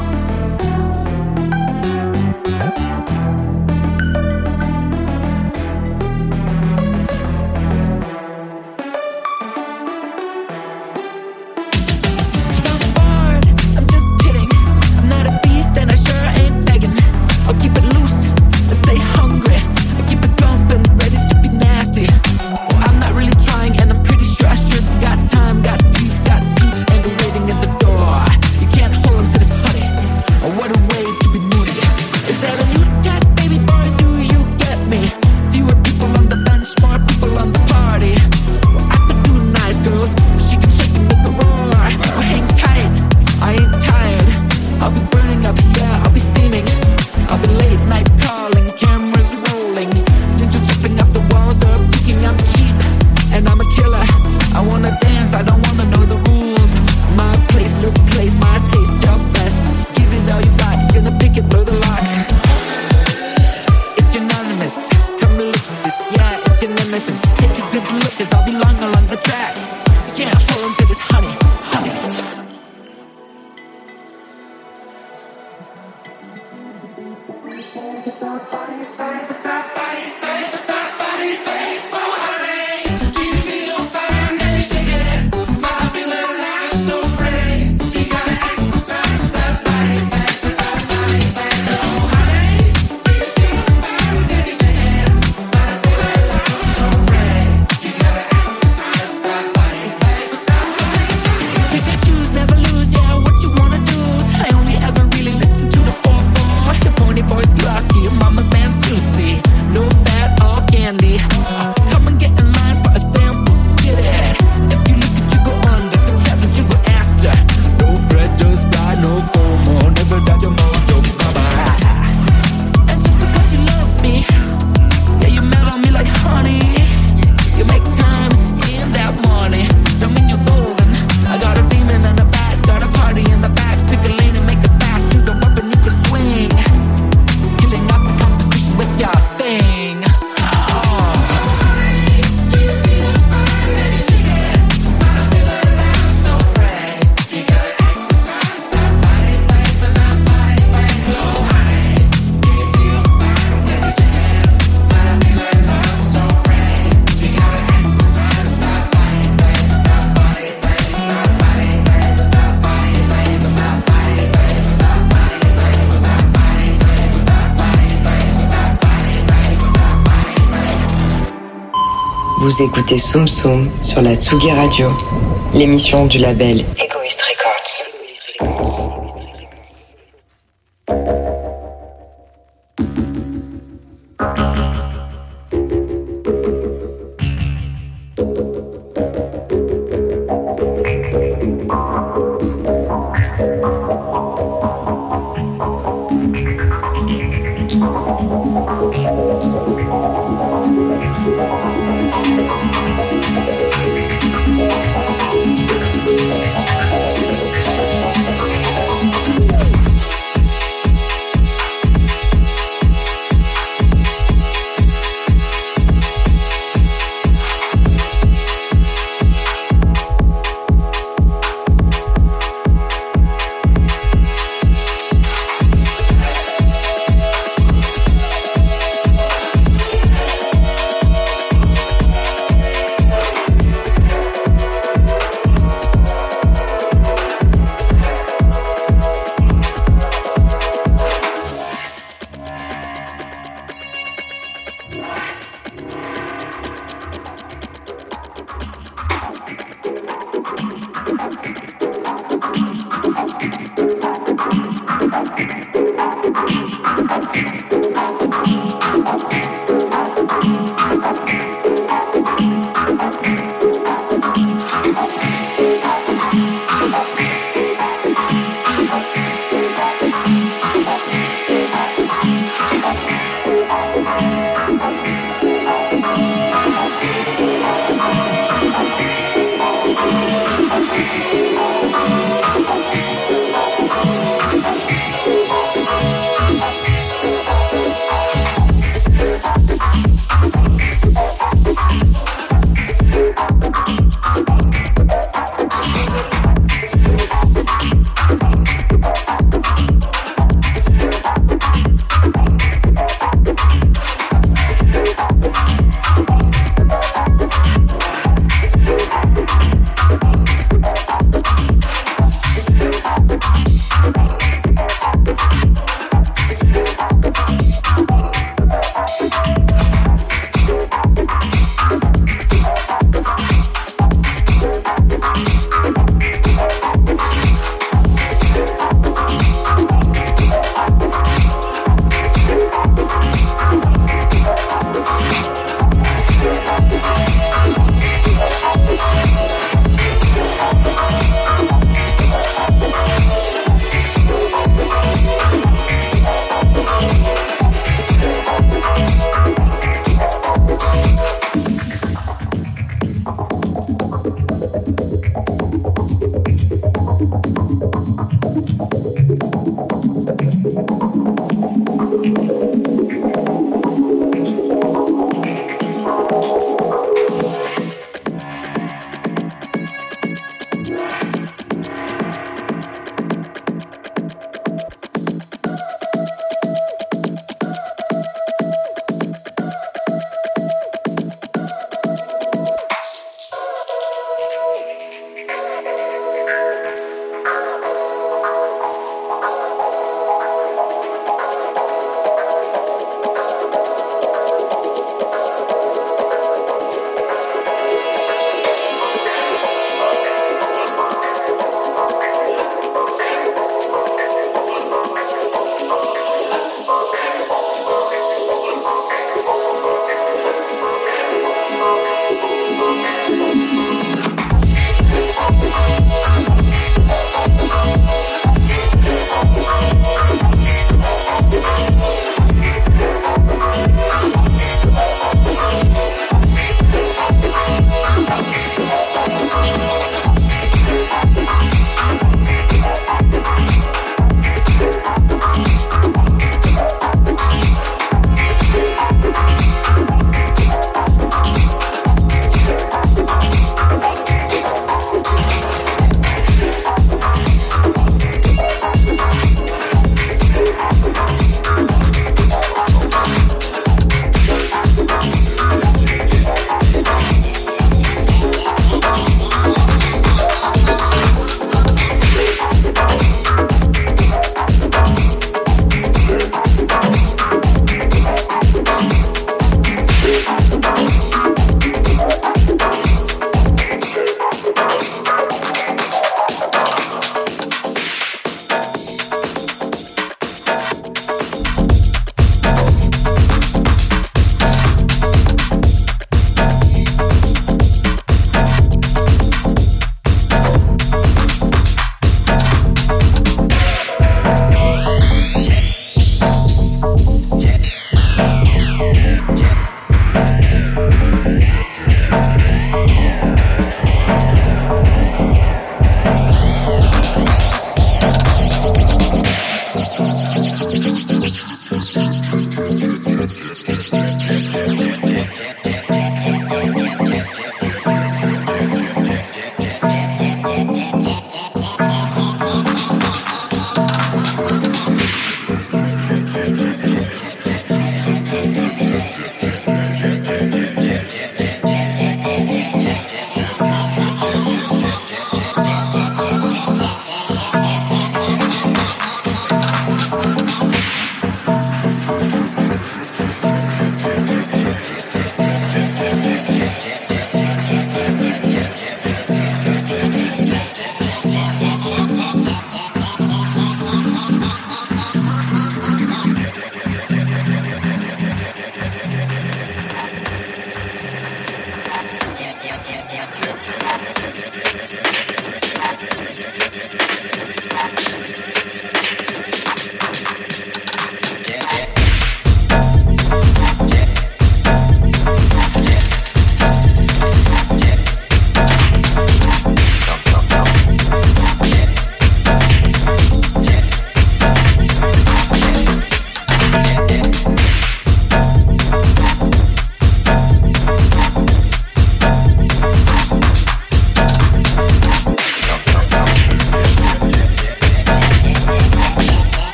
Écoutez Soum Soum sur la Tsugi Radio, l'émission du label Egoist